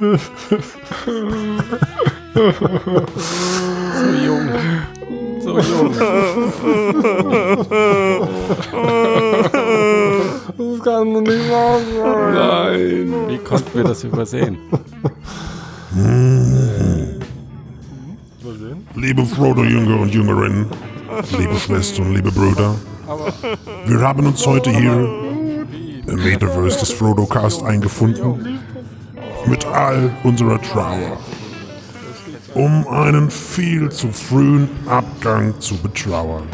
so jung. So jung. Das kann doch nicht wahr sein. Nein. Wie konnten wir das übersehen? Liebe Frodo-Jünger und Jüngerinnen, liebe Schwestern und liebe Brüder, wir haben uns heute hier im Metaverse des Frodo-Cast eingefunden mit all unserer Trauer, um einen viel zu frühen Abgang zu betrauern.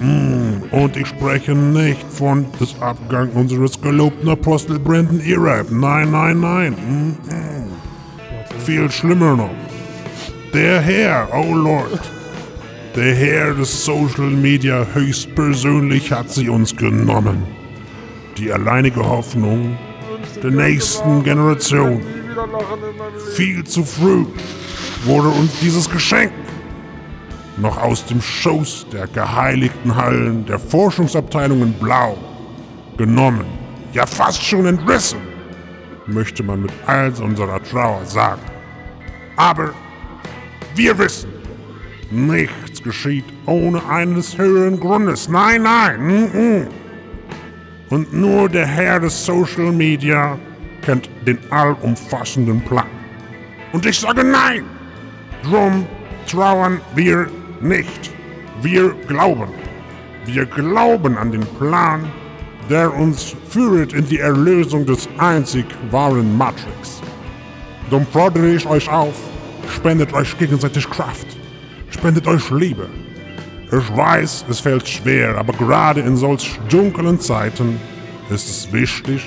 Mm, und ich spreche nicht von des Abgang unseres gelobten Apostel Brandon Irab. Nein, nein, nein. Mm, mm. Viel schlimmer noch. Der Herr, oh Lord. Der Herr des Social Media höchstpersönlich hat sie uns genommen. Die alleinige Hoffnung der nächsten Generation. Viel zu früh wurde uns dieses Geschenk noch aus dem Schoß der geheiligten Hallen der Forschungsabteilung in Blau genommen, ja fast schon entrissen, möchte man mit all unserer Trauer sagen. Aber wir wissen, nichts geschieht ohne eines höheren Grundes. Nein, nein. Mm -mm. Und nur der Herr des Social Media kennt den allumfassenden Plan. Und ich sage nein. Drum trauern wir nicht. Wir glauben. Wir glauben an den Plan, der uns führt in die Erlösung des einzig wahren Matrix. Drum fordere ich euch auf, spendet euch gegenseitig Kraft, spendet euch Liebe. Ich weiß, es fällt schwer, aber gerade in solch dunklen Zeiten ist es wichtig,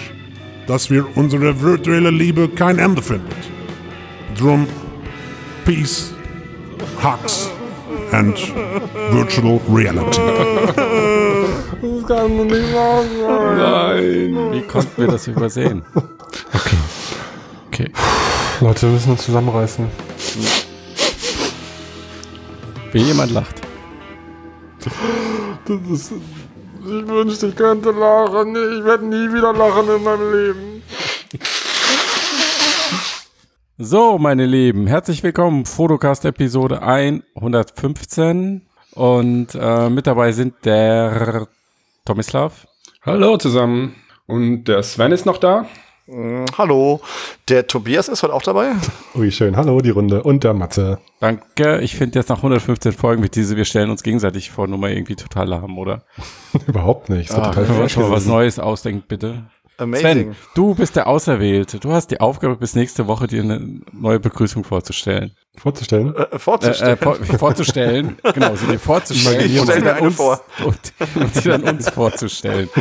dass wir unsere virtuelle Liebe kein Ende findet. Drum, Peace, Hugs and Virtual Reality. Das kann doch nicht wahr sein. Nein. Wie konnten wir das übersehen? Okay. Okay. Leute, wir müssen uns zusammenreißen. Wie jemand lacht. Das ist, ich wünschte, ich könnte lachen. Ich werde nie wieder lachen in meinem Leben. So, meine Lieben, herzlich willkommen. Fotocast Episode 115. Und äh, mit dabei sind der Tomislav. Hallo zusammen. Und der Sven ist noch da. Mm, Hallo, der Tobias ist heute auch dabei. Ui, schön. Hallo, die Runde. Und der Matze. Danke. Ich finde jetzt nach 115 Folgen mit diese, wir stellen uns gegenseitig vor, Nummer irgendwie total lahm, oder? Überhaupt nicht. Ah, total Können wir schon mal was. Neues ausdenken, bitte? Amazing. Sven, du bist der Auserwählte. Du hast die Aufgabe, bis nächste Woche dir eine neue Begrüßung vorzustellen. Vorzustellen. Äh, Äh, vorzustellen. äh, vor, vorzustellen, genau, sie dir vorzustellen Ich und stell sie, mir uns, vor. und, und sie dann uns vorzustellen.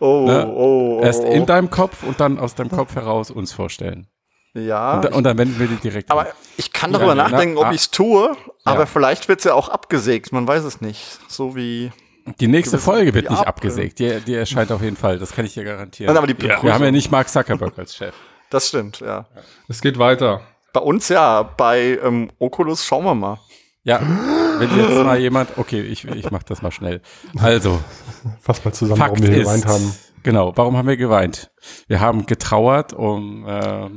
oh, ne? oh, oh. Erst in deinem Kopf und dann aus deinem Kopf heraus uns vorstellen. Ja. Und, und dann wenden wir die direkt. aber ich kann darüber Ja, nachdenken, na, ob ah. ich es tue, aber Ja. vielleicht wird es ja auch abgesägt. Man weiß es nicht. So wie. die nächste Folge wird nicht Ab- abgesägt. Die, die erscheint auf jeden Fall. Das kann ich dir garantieren. Nein, aber die wir Begrüßung- haben ja nicht Mark Zuckerberg als Chef. Das stimmt, ja. Es geht weiter. Bei uns ja, bei ähm, Oculus schauen wir mal. Ja, wenn jetzt mal jemand, okay, ich, ich mach das mal schnell. Also, Fass mal zusammen, Fakt warum wir ist, geweint haben. genau, warum haben wir geweint? Wir haben getrauert um, äh,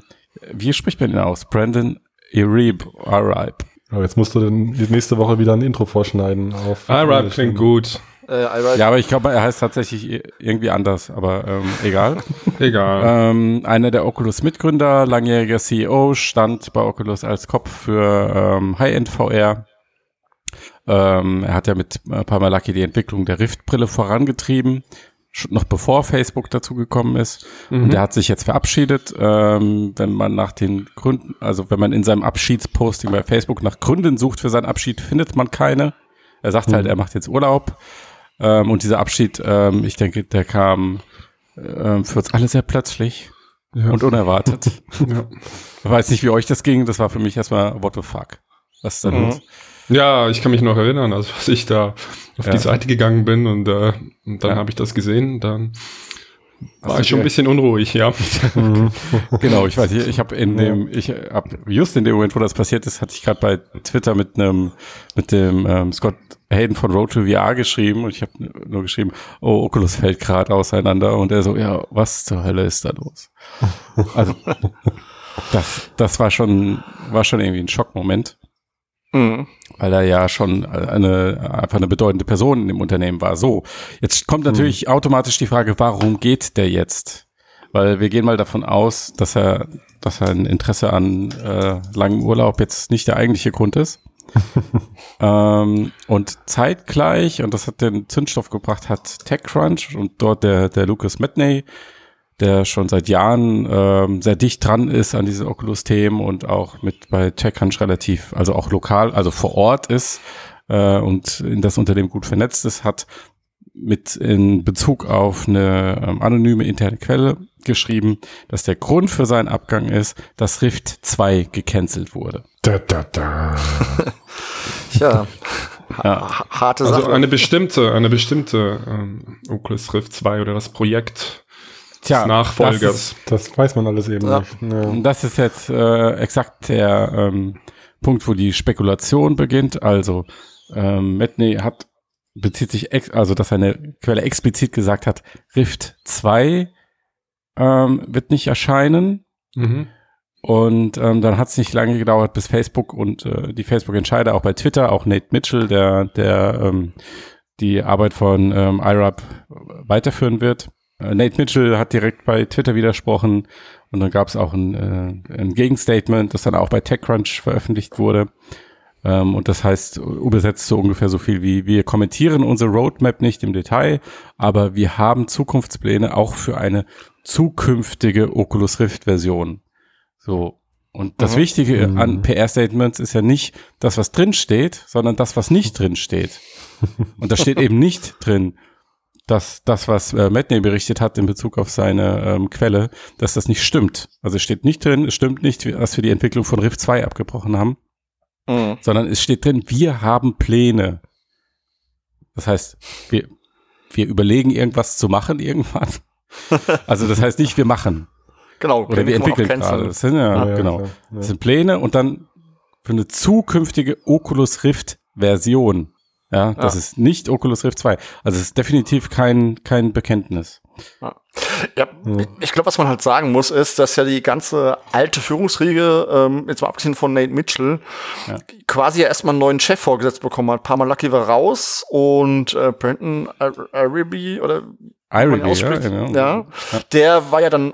wie spricht man ihn aus? Brandon Irib, Arib. Aber jetzt musst du dann die nächste Woche wieder ein Intro vorschneiden. Auf Alright, klingt gut. Äh. Ja, aber ich glaube, er heißt tatsächlich irgendwie anders, aber ähm, egal. Egal. ähm, einer der Oculus-Mitgründer, langjähriger CEO, stand bei Oculus als Kopf für ähm, High-End VR. Ähm, er hat ja mit äh, Parmalaki die Entwicklung der Rift-Brille vorangetrieben, schon noch bevor Facebook dazu gekommen ist. Und er hat sich jetzt verabschiedet. Ähm, wenn man nach den Gründen, also wenn man in seinem Abschiedsposting bei Facebook nach Gründen sucht für seinen Abschied, findet man keine. Er sagt halt, er macht jetzt Urlaub. Ähm, und dieser Abschied, ähm, ich denke, der kam ähm, für uns alle sehr plötzlich Ja. und unerwartet. ja. Ich weiß nicht, wie euch das ging. Das war für mich erstmal what the fuck. Was ist denn Mhm. los? ja, ich kann mich noch erinnern, also als ich da auf Ja. die Seite gegangen bin und, äh, und dann Ja. habe ich das gesehen, dann War schon ein bisschen unruhig, ja. genau, ich weiß, ich, ich habe in dem, ich hab just in dem Moment, wo das passiert ist, hatte ich gerade bei Twitter mit einem, mit dem ähm, Scott Hayden von Road to VR geschrieben und ich habe nur geschrieben, oh, Oculus fällt gerade auseinander und er so, ja, was zur Hölle ist da los? Also das, das war schon, war schon irgendwie ein Schockmoment. Mhm. Weil er ja schon eine, einfach eine bedeutende Person in dem Unternehmen war. So, jetzt kommt natürlich mhm. automatisch die Frage, warum geht der jetzt? Weil wir gehen mal davon aus, dass er, dass er ein Interesse an äh, langem Urlaub jetzt nicht der eigentliche Grund ist. ähm, und zeitgleich, und das hat den Zündstoff gebracht, hat TechCrunch und dort der, der Lucas Medney der schon seit Jahren ähm, sehr dicht dran ist an diese Oculus-Themen und auch mit bei TechCrunch relativ, also auch lokal, also vor Ort ist äh, und in das Unternehmen gut vernetzt ist, hat mit in Bezug auf eine ähm, anonyme interne Quelle geschrieben, dass der Grund für seinen Abgang ist, dass Rift 2 gecancelt wurde. Da, da, da. Tja. Ja. Harte also Sache. Also eine bestimmte, eine bestimmte ähm, Oculus Rift 2 oder das Projekt Tja, des Nachfolgers. Das, ist, das, weiß man alles eben ja. nicht. Ja. Das ist jetzt äh, exakt der ähm, Punkt, wo die Spekulation beginnt. Also ähm, Metney hat bezieht sich, ex also dass seine Quelle explizit gesagt hat, Rift 2 ähm, wird nicht erscheinen. Mhm. Und ähm, dann hat es nicht lange gedauert, bis Facebook und äh, die Facebook-Entscheider, auch bei Twitter, auch Nate Mitchell, der, der ähm, die Arbeit von ähm, IRAP weiterführen wird, Nate Mitchell hat direkt bei Twitter widersprochen und dann gab es auch ein, äh, ein Gegenstatement, das dann auch bei TechCrunch veröffentlicht wurde. Ähm, und das heißt, übersetzt so ungefähr so viel wie, wir kommentieren unsere Roadmap nicht im Detail, aber wir haben Zukunftspläne auch für eine zukünftige Oculus Rift Version. So. Und das mhm. Wichtige an mhm. PR-Statements ist ja nicht das, was drin steht, sondern das, was nicht drin steht. Und da steht eben nicht drin, dass das, was äh, Medney berichtet hat in Bezug auf seine ähm, Quelle, dass das nicht stimmt. Also es steht nicht drin, es stimmt nicht, dass wir die Entwicklung von Rift 2 abgebrochen haben, mhm. sondern es steht drin, wir haben Pläne. Das heißt, wir, wir überlegen irgendwas zu machen irgendwann. also das heißt nicht, wir machen. Genau. Oder wir entwickeln gerade. Das sind ja, ja genau. Ja, das sind Pläne und dann für eine zukünftige Oculus Rift Version ja, das ja. ist nicht Oculus Rift 2. Also es ist definitiv kein, kein Bekenntnis. Ja, ja ich glaube, was man halt sagen muss, ist, dass ja die ganze alte Führungsriege, ähm, jetzt mal abgesehen von Nate Mitchell, ja. quasi ja erstmal einen neuen Chef vorgesetzt bekommen hat. Parmalaki war raus und äh, Brandon Iriby oder Iriby, ja, genau. ja, der war ja dann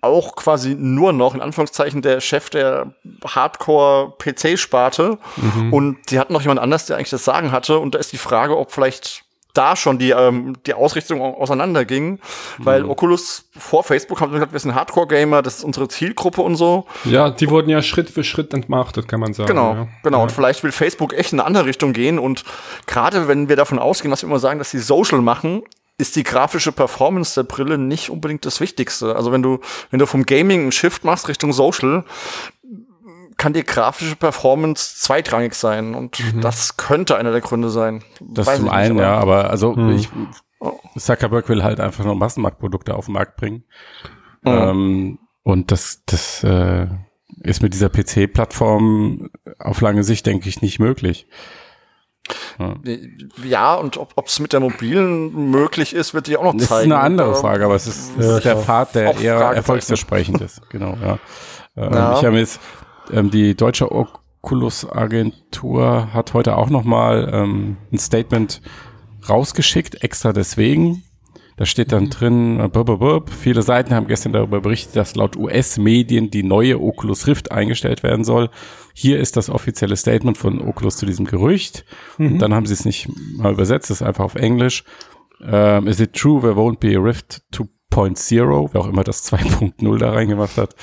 auch quasi nur noch, in Anführungszeichen, der Chef der Hardcore-PC-Sparte. Mhm. Und die hatten noch jemand anders, der eigentlich das Sagen hatte. Und da ist die Frage, ob vielleicht da schon die, ähm, die Ausrichtung auseinanderging, mhm. weil Oculus vor Facebook haben gesagt, wir sind Hardcore-Gamer, das ist unsere Zielgruppe und so. Ja, die wurden ja Schritt für Schritt entmachtet, kann man sagen. Genau, ja. genau. Ja. Und vielleicht will Facebook echt in eine andere Richtung gehen und gerade wenn wir davon ausgehen, was wir immer sagen, dass sie Social machen, ist die grafische Performance der Brille nicht unbedingt das Wichtigste. Also wenn du, wenn du vom Gaming einen Shift machst Richtung Social, kann die grafische Performance zweitrangig sein und mhm. das könnte einer der Gründe sein. Das Weiß zum einen, nicht, ja, aber also mhm. ich, Zuckerberg will halt einfach nur Massenmarktprodukte auf den Markt bringen. Mhm. Ähm, und das, das äh, ist mit dieser PC-Plattform auf lange Sicht, denke ich, nicht möglich. Ja, und ob es mit der mobilen möglich ist, wird sich auch noch zeigen. Das ist eine andere Frage, aber es ist, ja, der Pfad, der eher erfolgsversprechend ist. Genau, ja. Ähm, ja. Ich habe jetzt ähm, die deutsche Oculus-Agentur hat heute auch noch mal ähm, ein Statement rausgeschickt, extra deswegen, da steht dann mhm. drin, äh, burp, burp, viele Seiten haben gestern darüber berichtet, dass laut US-Medien die neue Oculus Rift eingestellt werden soll. Hier ist das offizielle Statement von Oculus zu diesem Gerücht. Mhm. Und dann haben sie es nicht mal übersetzt, es ist einfach auf Englisch. Um, is it true there won't be a Rift 2.0, wer auch immer das 2.0 da reingemacht hat.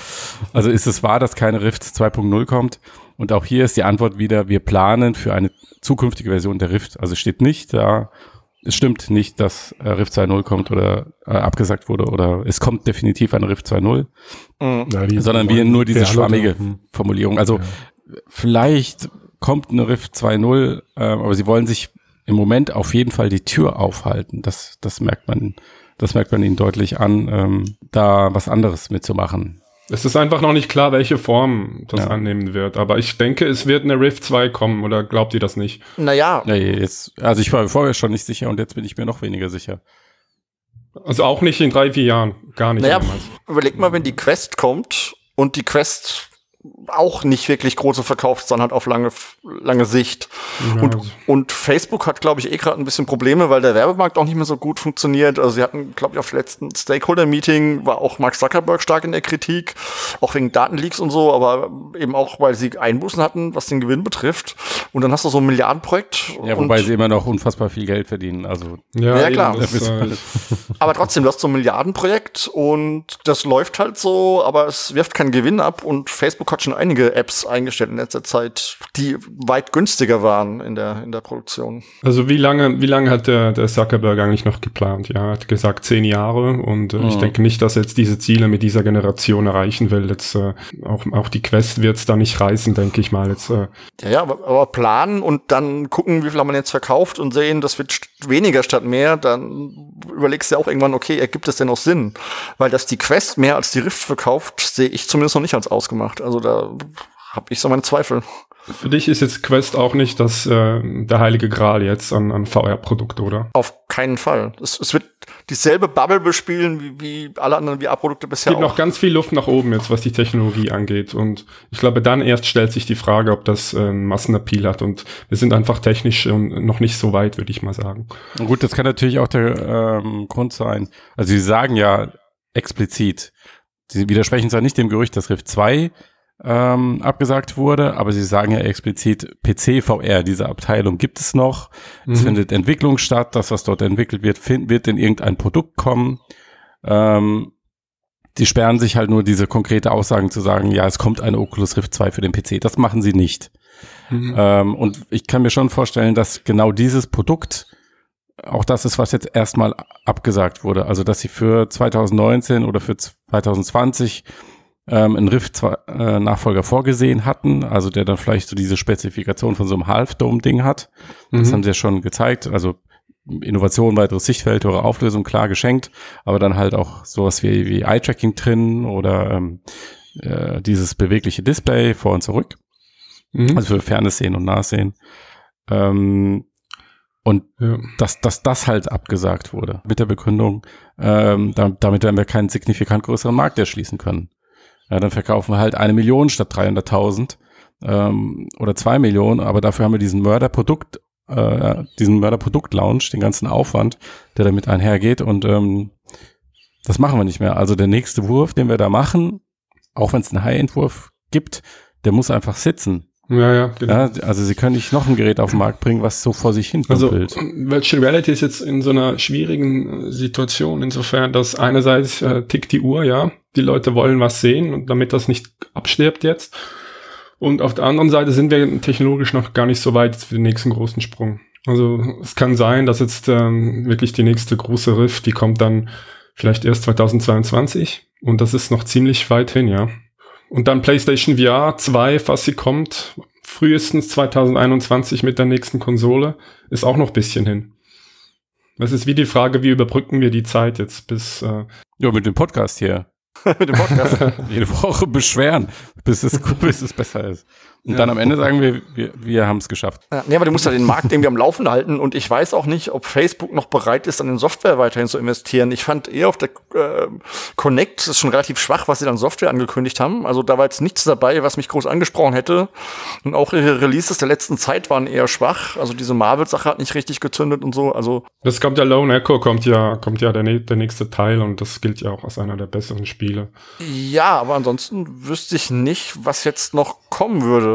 Also ist es wahr, dass keine Rift 2.0 kommt? Und auch hier ist die Antwort wieder, wir planen für eine zukünftige Version der Rift. Also steht nicht da, es stimmt nicht, dass äh, Rift 2.0 kommt oder äh, abgesagt wurde oder es kommt definitiv eine Rift 2.0 mhm. ja, sondern wir nur diese schwammige hm. Formulierung. Also ja. vielleicht kommt eine Rift 2.0, äh, aber sie wollen sich im Moment auf jeden Fall die Tür aufhalten. Das, das merkt man das merkt man ihnen deutlich an, ähm, da was anderes mitzumachen. Es ist einfach noch nicht klar, welche Form das Ja. annehmen wird. Aber ich denke, es wird eine Rift 2 kommen. Oder glaubt ihr das nicht? Naja, Ja, jetzt, also ich war mir vorher schon nicht sicher und jetzt bin ich mir noch weniger sicher. Also auch nicht in drei, vier Jahren. Gar nicht. Naja, damals. überleg mal, wenn die Quest kommt und die Quest auch nicht wirklich große verkauft, sondern halt auf lange, lange Sicht. Ja, Und, also- und Facebook hat, glaube ich, eh gerade ein bisschen Probleme, weil der Werbemarkt auch nicht mehr so gut funktioniert. Also sie hatten, glaube ich, auf dem letzten Stakeholder-Meeting war auch Mark Zuckerberg stark in der Kritik, auch wegen Datenleaks und so, aber eben auch, weil sie Einbußen hatten, was den Gewinn betrifft. Und dann hast du so ein Milliardenprojekt. Ja, und, wobei sie immer noch unfassbar viel Geld verdienen. Also ja, Ja, klar. Äh, aber trotzdem, du hast so ein Milliardenprojekt und das läuft halt so, aber es wirft keinen Gewinn ab und Facebook hat schon einige Apps eingestellt in letzter Zeit, die weit günstiger waren in der, in der Produktion. also wie lange, wie lange hat der, der Zuckerberg eigentlich noch geplant? Ja, er hat gesagt zehn Jahre und äh, ich Mhm. denke nicht, dass er jetzt diese Ziele mit dieser Generation erreichen will. Jetzt äh, auch, auch die Quest wird es da nicht reißen, denke ich mal. Jetzt äh, Ja, ja, aber, aber planen und dann gucken, wie viel haben wir jetzt verkauft und sehen, das wird weniger statt mehr, dann überlegst du ja auch irgendwann, okay, ergibt es denn noch Sinn? Weil dass die Quest mehr als die Rift verkauft, sehe ich zumindest noch nicht als ausgemacht. Also da habe ich so meine Zweifel. für dich ist jetzt Quest auch nicht das äh, der heilige Gral jetzt an, an VR-Produkte, oder? Auf keinen Fall. Es, es wird dieselbe Bubble bespielen wie, wie alle anderen VR-Produkte Es bisher gibt auch. noch ganz viel Luft nach oben jetzt, was die Technologie angeht. Und ich glaube, dann erst stellt sich die Frage, ob das äh, einen Massenappeal hat. Und wir sind einfach technisch ähm, noch nicht so weit, würde ich mal sagen. Und gut, das kann natürlich auch der ähm, Grund sein. Also sie sagen ja explizit, sie widersprechen zwar nicht dem Gerücht, dass Rift 2 ähm, abgesagt wurde, aber sie sagen ja explizit PC-VR, diese Abteilung gibt es noch. Es Mhm. findet Entwicklung statt, das, was dort entwickelt wird, find, wird in irgendein Produkt kommen. Ähm, die sperren sich halt nur diese konkrete Aussagen zu sagen, ja, es kommt eine Oculus Rift 2 für den PC. Das machen sie nicht. Mhm. Ähm, und ich kann mir schon vorstellen, dass genau dieses Produkt auch das ist, was jetzt erstmal abgesagt wurde. Also, dass sie für 2019 oder für 2020 ähm, einen Rift-Nachfolger vorgesehen hatten, also der dann vielleicht so diese Spezifikation von so einem Half-Dome-Ding hat. Das Mhm. haben sie ja schon gezeigt. Also Innovation, weiteres Sichtfeld, höhere Auflösung, klar geschenkt, aber dann halt auch sowas wie, wie Eye-Tracking drin oder ähm, äh, dieses bewegliche Display vor und zurück. Mhm. Also für fernes Sehen und nahes Sehen. Ähm, und ja. dass, dass das halt abgesagt wurde mit der Begründung, ähm, da, damit werden wir keinen signifikant größeren Markt erschließen können. Ja, dann verkaufen wir halt eine Million statt 300.000 ähm, oder zwei Millionen, aber dafür haben wir diesen Mörderprodukt, äh, diesen Mörderprodukt-Launch, den ganzen Aufwand, der damit einhergeht und ähm, das machen wir nicht mehr. Also der nächste Wurf, den wir da machen, auch wenn es einen High-End-Wurf gibt, der muss einfach sitzen. ja, ja, genau. Ja, also sie können nicht noch ein Gerät auf den Markt bringen, was so vor sich hin Also dümpelt. Virtual Reality ist jetzt in so einer schwierigen äh, Situation, insofern, dass einerseits äh, tickt die Uhr, ja, die Leute wollen was sehen damit das nicht abstirbt jetzt. Und auf der anderen Seite sind wir technologisch noch gar nicht so weit für den nächsten großen Sprung. Also es kann sein, dass jetzt ähm, wirklich die nächste große Rift, die kommt dann vielleicht erst 2022 und das ist noch ziemlich weit hin, ja. Und dann PlayStation VR 2, falls sie kommt, frühestens 2021 mit der nächsten Konsole, ist auch noch bisschen hin. Das ist wie die Frage, wie überbrücken wir die Zeit jetzt bis äh, Ja, mit dem Podcast hier. mit dem Podcast. Jede Woche beschweren, bis es, bis es besser ist. Und Ja. dann am Ende sagen wir, wir, wir haben es geschafft. Ja, nee, aber du musst ja den Markt irgendwie am Laufen halten und ich weiß auch nicht, ob Facebook noch bereit ist, an den Software weiterhin zu investieren. Ich fand eher auf der äh, Connect das ist schon relativ schwach, was sie dann Software angekündigt haben. Also da war jetzt nichts dabei, was mich groß angesprochen hätte. Und auch ihre Releases der letzten Zeit waren eher schwach. Also diese Marvel-Sache hat nicht richtig gezündet und so. Also das kommt ja Lone Echo, kommt ja, kommt ja der, der nächste Teil und das gilt ja auch als einer der besseren Spiele. ja, aber ansonsten wüsste ich nicht, was jetzt noch kommen würde.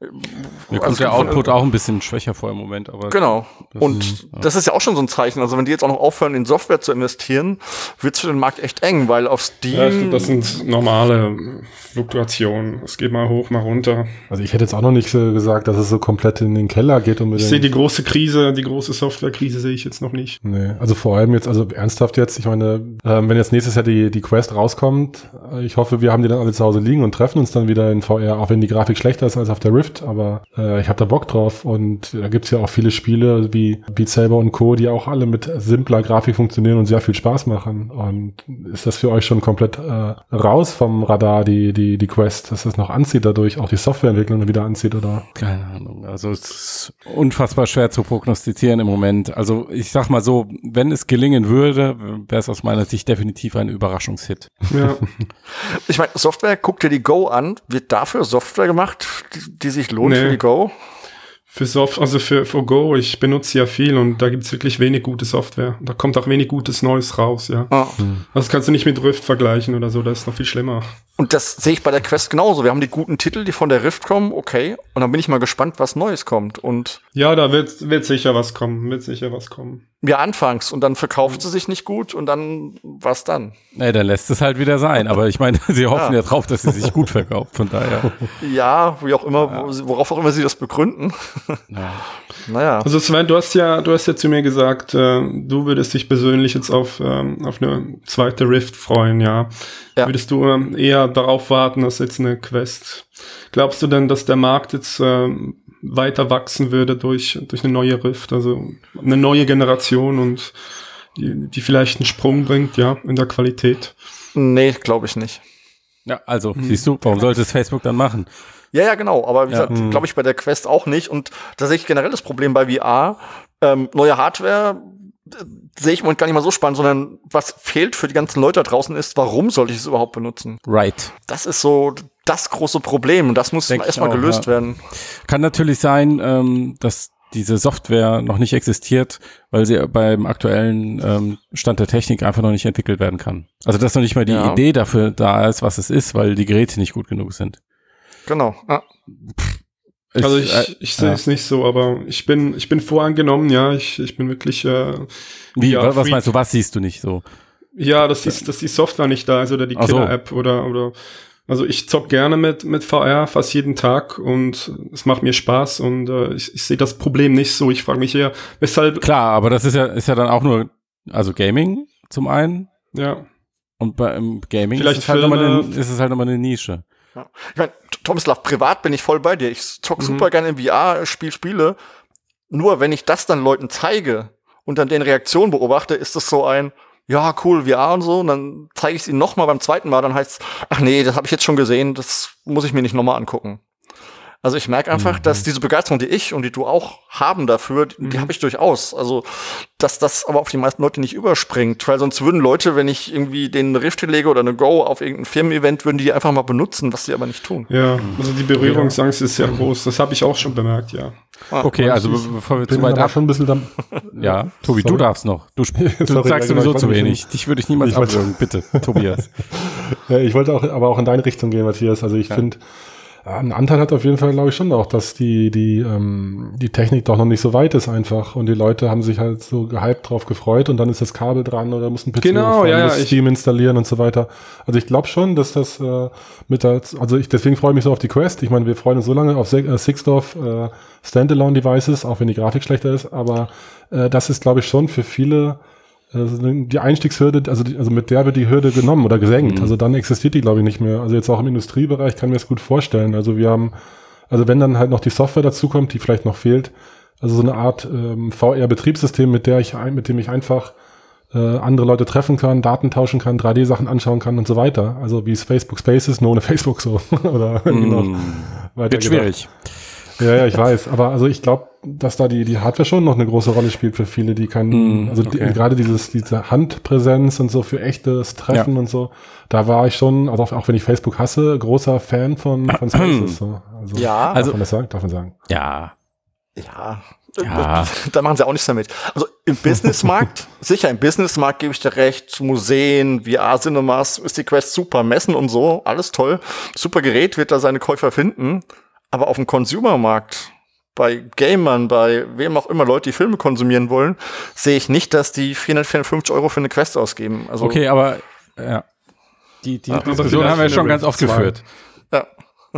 Mir Also kommt der Output auch ein bisschen schwächer vor im Moment, aber Genau. Das und ist, ja. das ist ja auch schon so ein Zeichen. Also wenn die jetzt auch noch aufhören, in Software zu investieren, wird's für den Markt echt eng, weil auf Steam. Ja, ich glaub, das sind normale Fluktuationen. Es geht mal hoch, mal runter. Also ich hätte jetzt auch noch nicht so gesagt, dass es so komplett in den Keller geht und mit Ich sehe die große Krise, die große Softwarekrise sehe ich jetzt noch nicht. Nee, also vor allem jetzt, also ernsthaft jetzt, ich meine, ähm, wenn jetzt nächstes Jahr die, die Quest rauskommt, äh, ich hoffe, wir haben die dann alle zu Hause liegen und treffen uns dann wieder in VR, auch wenn die Grafik schlechter ist als auf der Rift. Rift, aber äh, ich habe da Bock drauf und da gibt's ja auch viele Spiele wie Beat Saber und Co., die auch alle mit simpler Grafik funktionieren und sehr viel Spaß machen. Und ist das für euch schon komplett äh, raus vom Radar, die, die, die Quest, dass das noch anzieht, dadurch auch die Softwareentwicklung wieder anzieht, oder? Keine Ahnung. Also es ist unfassbar schwer zu prognostizieren im Moment. Also ich sag mal so, wenn es gelingen würde, wäre es aus meiner Sicht definitiv ein Überraschungshit. Ja. Ich meine, Software, guck dir die Go an. Wird dafür Software gemacht, die, die sich lohnt Nee. für die Go? Für Soft, also für, für Go, ich benutze ja viel und da gibt's wirklich wenig gute Software. Da kommt auch wenig Gutes Neues raus, ja. Ah. Das kannst du nicht mit Rift vergleichen oder so, das ist noch viel schlimmer. Und das sehe ich bei der Quest genauso. Wir haben die guten Titel, die von der Rift kommen, okay. Und dann bin ich mal gespannt, was Neues kommt. Und Ja, da wird, wird sicher was kommen, wird sicher was kommen. ja, anfangs. Und dann verkauft sie sich nicht gut und dann, was dann? Nee, dann lässt es halt wieder sein. Aber ich meine, sie hoffen ja, drauf, dass sie sich gut verkauft. Von daher. Ja, wie auch immer, sie- worauf auch immer sie das begründen. Ja. Naja. Also Sven, du hast ja, du hast ja zu mir gesagt, äh, du würdest dich persönlich jetzt auf, ähm, auf eine zweite Rift freuen, ja. Ja. Würdest du ähm, eher darauf warten, als jetzt eine Quest? Glaubst du denn, dass der Markt jetzt ähm, weiter wachsen würde durch, durch eine neue Rift, also eine neue Generation und die, die vielleicht einen Sprung bringt, ja, in der Qualität? Nee, glaube ich nicht. ja, also, siehst du, warum sollte es Facebook dann machen? Ja, ja, genau. Aber wie Ja. gesagt, glaube ich bei der Quest auch nicht. Und da sehe ich generell das Problem bei VR. Ähm, neue Hardware äh, sehe ich Moment gar nicht mal so spannend, sondern was fehlt für die ganzen Leute da draußen ist, warum sollte ich es überhaupt benutzen? Right. Das ist so das große Problem und das muss erstmal gelöst ja. werden. Kann natürlich sein, ähm, dass diese Software noch nicht existiert, weil sie beim aktuellen ähm, Stand der Technik einfach noch nicht entwickelt werden kann. Also dass noch nicht mal die Ja. Idee dafür da ist, was es ist, weil die Geräte nicht gut genug sind. Genau. Ja. Also ich, äh, ich sehe ja. es nicht so, aber ich bin, ich bin voreingenommen, ja, ich, ich bin wirklich äh, Wie, wa- was meinst du, was siehst du nicht so? Ja, dass die, dass die Software nicht da ist oder die Ach so. Killer-App oder, oder, also ich zock gerne mit, mit VR fast jeden Tag und es macht mir Spaß und äh, ich, ich sehe das Problem nicht so. Ich frage mich eher, weshalb, Klar, aber das ist ja, ist ja dann auch nur, also Gaming zum einen ja, und beim Gaming Vielleicht ist, es halt nochmal eine, ist es halt nochmal eine Nische. Ja. Ich meine, Tomislav, privat bin ich voll bei dir. Ich zock Mhm. super gerne im VR-Spiel Spiele. Nur wenn ich das dann Leuten zeige und dann deren Reaktion beobachte, ist das so ein, ja, cool, VR und so. Und dann zeige ich es ihnen nochmal beim zweiten Mal, dann heißt ach nee, das habe ich jetzt schon gesehen, das muss ich mir nicht nochmal angucken. Also ich merke einfach, dass diese Begeisterung, die ich und die du auch haben dafür, die, die habe ich durchaus. Also, dass das aber auf die meisten Leute nicht überspringt, weil sonst würden Leute, wenn ich irgendwie den Rift lege oder eine Go auf irgendein Firmen-Event, würden die einfach mal benutzen, was sie aber nicht tun. ja, also die Berührungsangst ist sehr groß. Das habe ich auch schon bemerkt, ja. Okay, also be- bevor wir zu weit ab, schon ein bisschen dann, ja, Tobi, du Sorry. darfst noch. Du, sp- du Sorry, sagst ja, genau, sowieso zu wenig. Dich würde ich niemals abwürgen, bitte, Tobias. Ja, ich wollte auch, aber auch in deine Richtung gehen, Matthias. Also ich finde, ein Anteil hat auf jeden Fall, glaube ich, schon auch, dass die, die, ähm, die Technik doch noch nicht so weit ist einfach. Und die Leute haben sich halt so gehypt drauf gefreut und dann ist das Kabel dran oder muss ein PC Genau, ja, ja, Steam installieren und so weiter. Also ich glaube schon, dass das äh, mit der, also ich deswegen freue ich mich so auf die Quest. Ich meine, wir freuen uns so lange auf äh, Sixdorf äh, Standalone-Devices, auch wenn die Grafik schlechter ist, aber äh, das ist, glaube ich, schon für viele also die Einstiegshürde, also, die, also mit der wird die Hürde genommen oder gesenkt. Mhm. Also dann existiert die, glaube ich, nicht mehr. Also jetzt auch im Industriebereich kann mir das gut vorstellen. Also wir haben, also wenn dann halt noch die Software dazukommt, die vielleicht noch fehlt, also so eine Art ähm, VR-Betriebssystem, mit der ich ein, mit dem ich einfach äh, andere Leute treffen kann, Daten tauschen kann, 3D-Sachen anschauen kann und so weiter. Also wie es Facebook Spaces, nur ohne Facebook so. oder irgendwie noch weiter Wird schwierig. Ja, ja, ich weiß. Aber also ich glaube, dass da die, die Hardware schon noch eine große Rolle spielt für viele, die kann, Mm, also die, okay. gerade dieses, diese Handpräsenz und so für echtes Treffen und so, da war ich schon, also auch, auch wenn ich Facebook hasse, großer Fan von, von Spaces. So. Also, Ja. darf man das sagen? Darf man sagen? Ja. Ja. Ja. Da machen sie auch nichts damit. Also im Businessmarkt, sicher, im Businessmarkt gebe ich dir recht, Museen, VR-Cinemas, ist die Quest super, Messen und so, alles toll. Super Gerät, wird da seine Käufer finden. Aber auf dem Consumermarkt, bei Gamern, bei wem auch immer Leute, die Filme konsumieren wollen, sehe ich nicht, dass die 454 Euro für eine Quest ausgeben. Also, Okay, aber ja. Die, die Ja, Diskussion haben wir schon ganz oft geführt. Ja.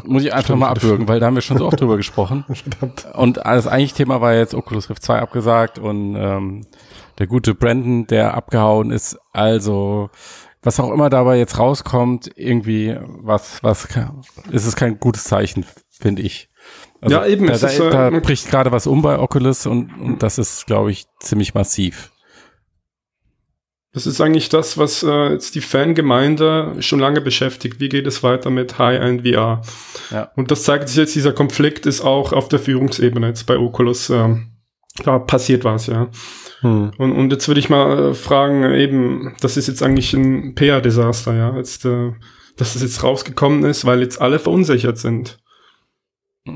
Muss ich einfach mal abwürgen, weil da haben wir schon so oft drüber gesprochen. Und das eigentliche Thema war jetzt Oculus Rift 2 abgesagt und ähm, der gute Brandon, der abgehauen ist. Also, was auch immer dabei jetzt rauskommt, irgendwie, was, was, ist es kein gutes Zeichen, finde ich. Also Ja, eben, Da, es da, ist, äh, da bricht gerade was um bei Oculus und, und das ist, glaube ich, ziemlich massiv. Das ist eigentlich das, was äh, jetzt die Fangemeinde schon lange beschäftigt. Wie geht es weiter mit High-End VR? Ja. Und das zeigt sich jetzt, dieser Konflikt ist auch auf der Führungsebene jetzt bei Oculus. ähm, da passiert was, ja. Hm. Und, und jetzt würde ich mal äh, fragen, eben, das ist jetzt eigentlich ein PR-Desaster, ja. Jetzt, äh, dass es jetzt rausgekommen ist, weil jetzt alle verunsichert sind.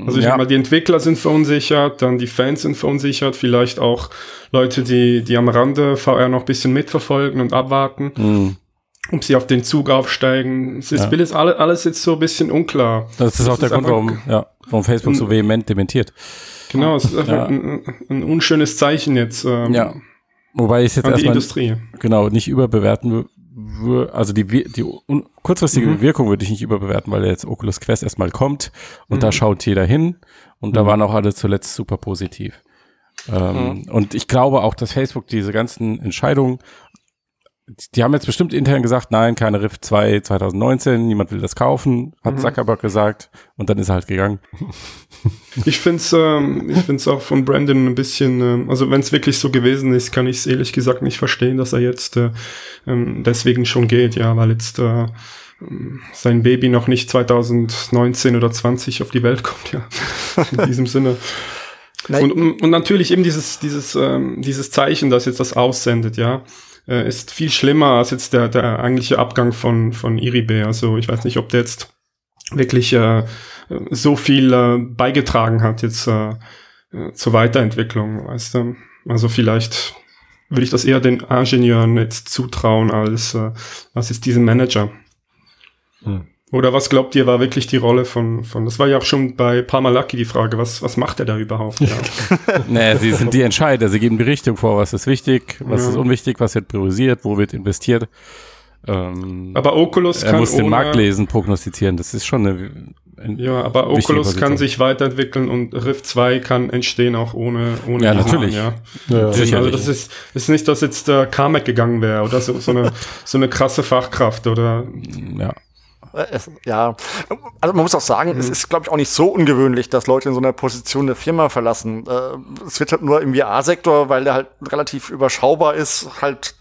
Also ich ja. sag mal, die Entwickler sind verunsichert, dann die Fans sind verunsichert, vielleicht auch Leute, die, die am Rande VR noch ein bisschen mitverfolgen und abwarten, Hm. ob sie auf den Zug aufsteigen. Es ist Ja. will jetzt alle, alles jetzt so ein bisschen unklar. Das ist auch der Grund, warum, ja, warum Facebook so vehement dementiert. Genau, es ist einfach Ja. ein, ein unschönes Zeichen jetzt ähm, Ja. Wobei ich es jetzt erstmal Industrie. genau nicht überbewerten also die, die kurzfristige Mhm. Wirkung würde ich nicht überbewerten, weil jetzt Oculus Quest erstmal kommt und Mhm. da schaut jeder hin und da Mhm. waren auch alle zuletzt super positiv. Ähm, Und ich glaube auch, dass Facebook diese ganzen Entscheidungen, die haben jetzt bestimmt intern gesagt, nein, keine Rift 2 2019, niemand will das kaufen, hat Mhm. Zuckerberg gesagt und dann ist er halt gegangen. Ich finde es ähm, ich find's auch von Brandon ein bisschen, ähm, also wenn es wirklich so gewesen ist, kann ich es ehrlich gesagt nicht verstehen, dass er jetzt äh, ähm, deswegen schon geht, ja, weil jetzt äh, sein Baby noch nicht 2019 oder 20 auf die Welt kommt, ja, in diesem Sinne. Nein. Und, und natürlich eben dieses, dieses, ähm, dieses Zeichen, das jetzt das aussendet, ja, äh, ist viel schlimmer als jetzt der, der eigentliche Abgang von, von Iribe. Also ich weiß nicht, ob der jetzt wirklich äh, so viel äh, beigetragen hat jetzt äh, äh, zur Weiterentwicklung, weißt du. Also vielleicht würde ich das eher den Ingenieuren jetzt zutrauen als, äh, als jetzt diesem Manager. Hm. Oder was glaubt ihr, war wirklich die Rolle von, von das war ja auch schon bei Parmalaki die Frage, was, was macht er da überhaupt? Ja. Nee, sie sind die Entscheider, sie geben die Richtung vor, was ist wichtig, was Ja. ist unwichtig, was wird priorisiert, wo wird investiert. Ähm, Aber Oculus er kann muss den ohne, Markt lesen, prognostizieren. Das ist schon eine. ein- Ja, aber Oculus kann sich weiterentwickeln und Rift 2 kann entstehen auch ohne, ohne Ja, natürlich. Namen, Ja, ja. Sicherlich. Also das ist, ist nicht, dass jetzt der Carmack gegangen wäre oder so, so, eine, so eine krasse Fachkraft oder Ja. Äh, Es, ja, also man muss auch sagen, Mhm. es ist, glaube ich, auch nicht so ungewöhnlich, dass Leute in so einer Position eine Firma verlassen. Äh, es wird halt nur im VR-Sektor, weil der halt relativ überschaubar ist, halt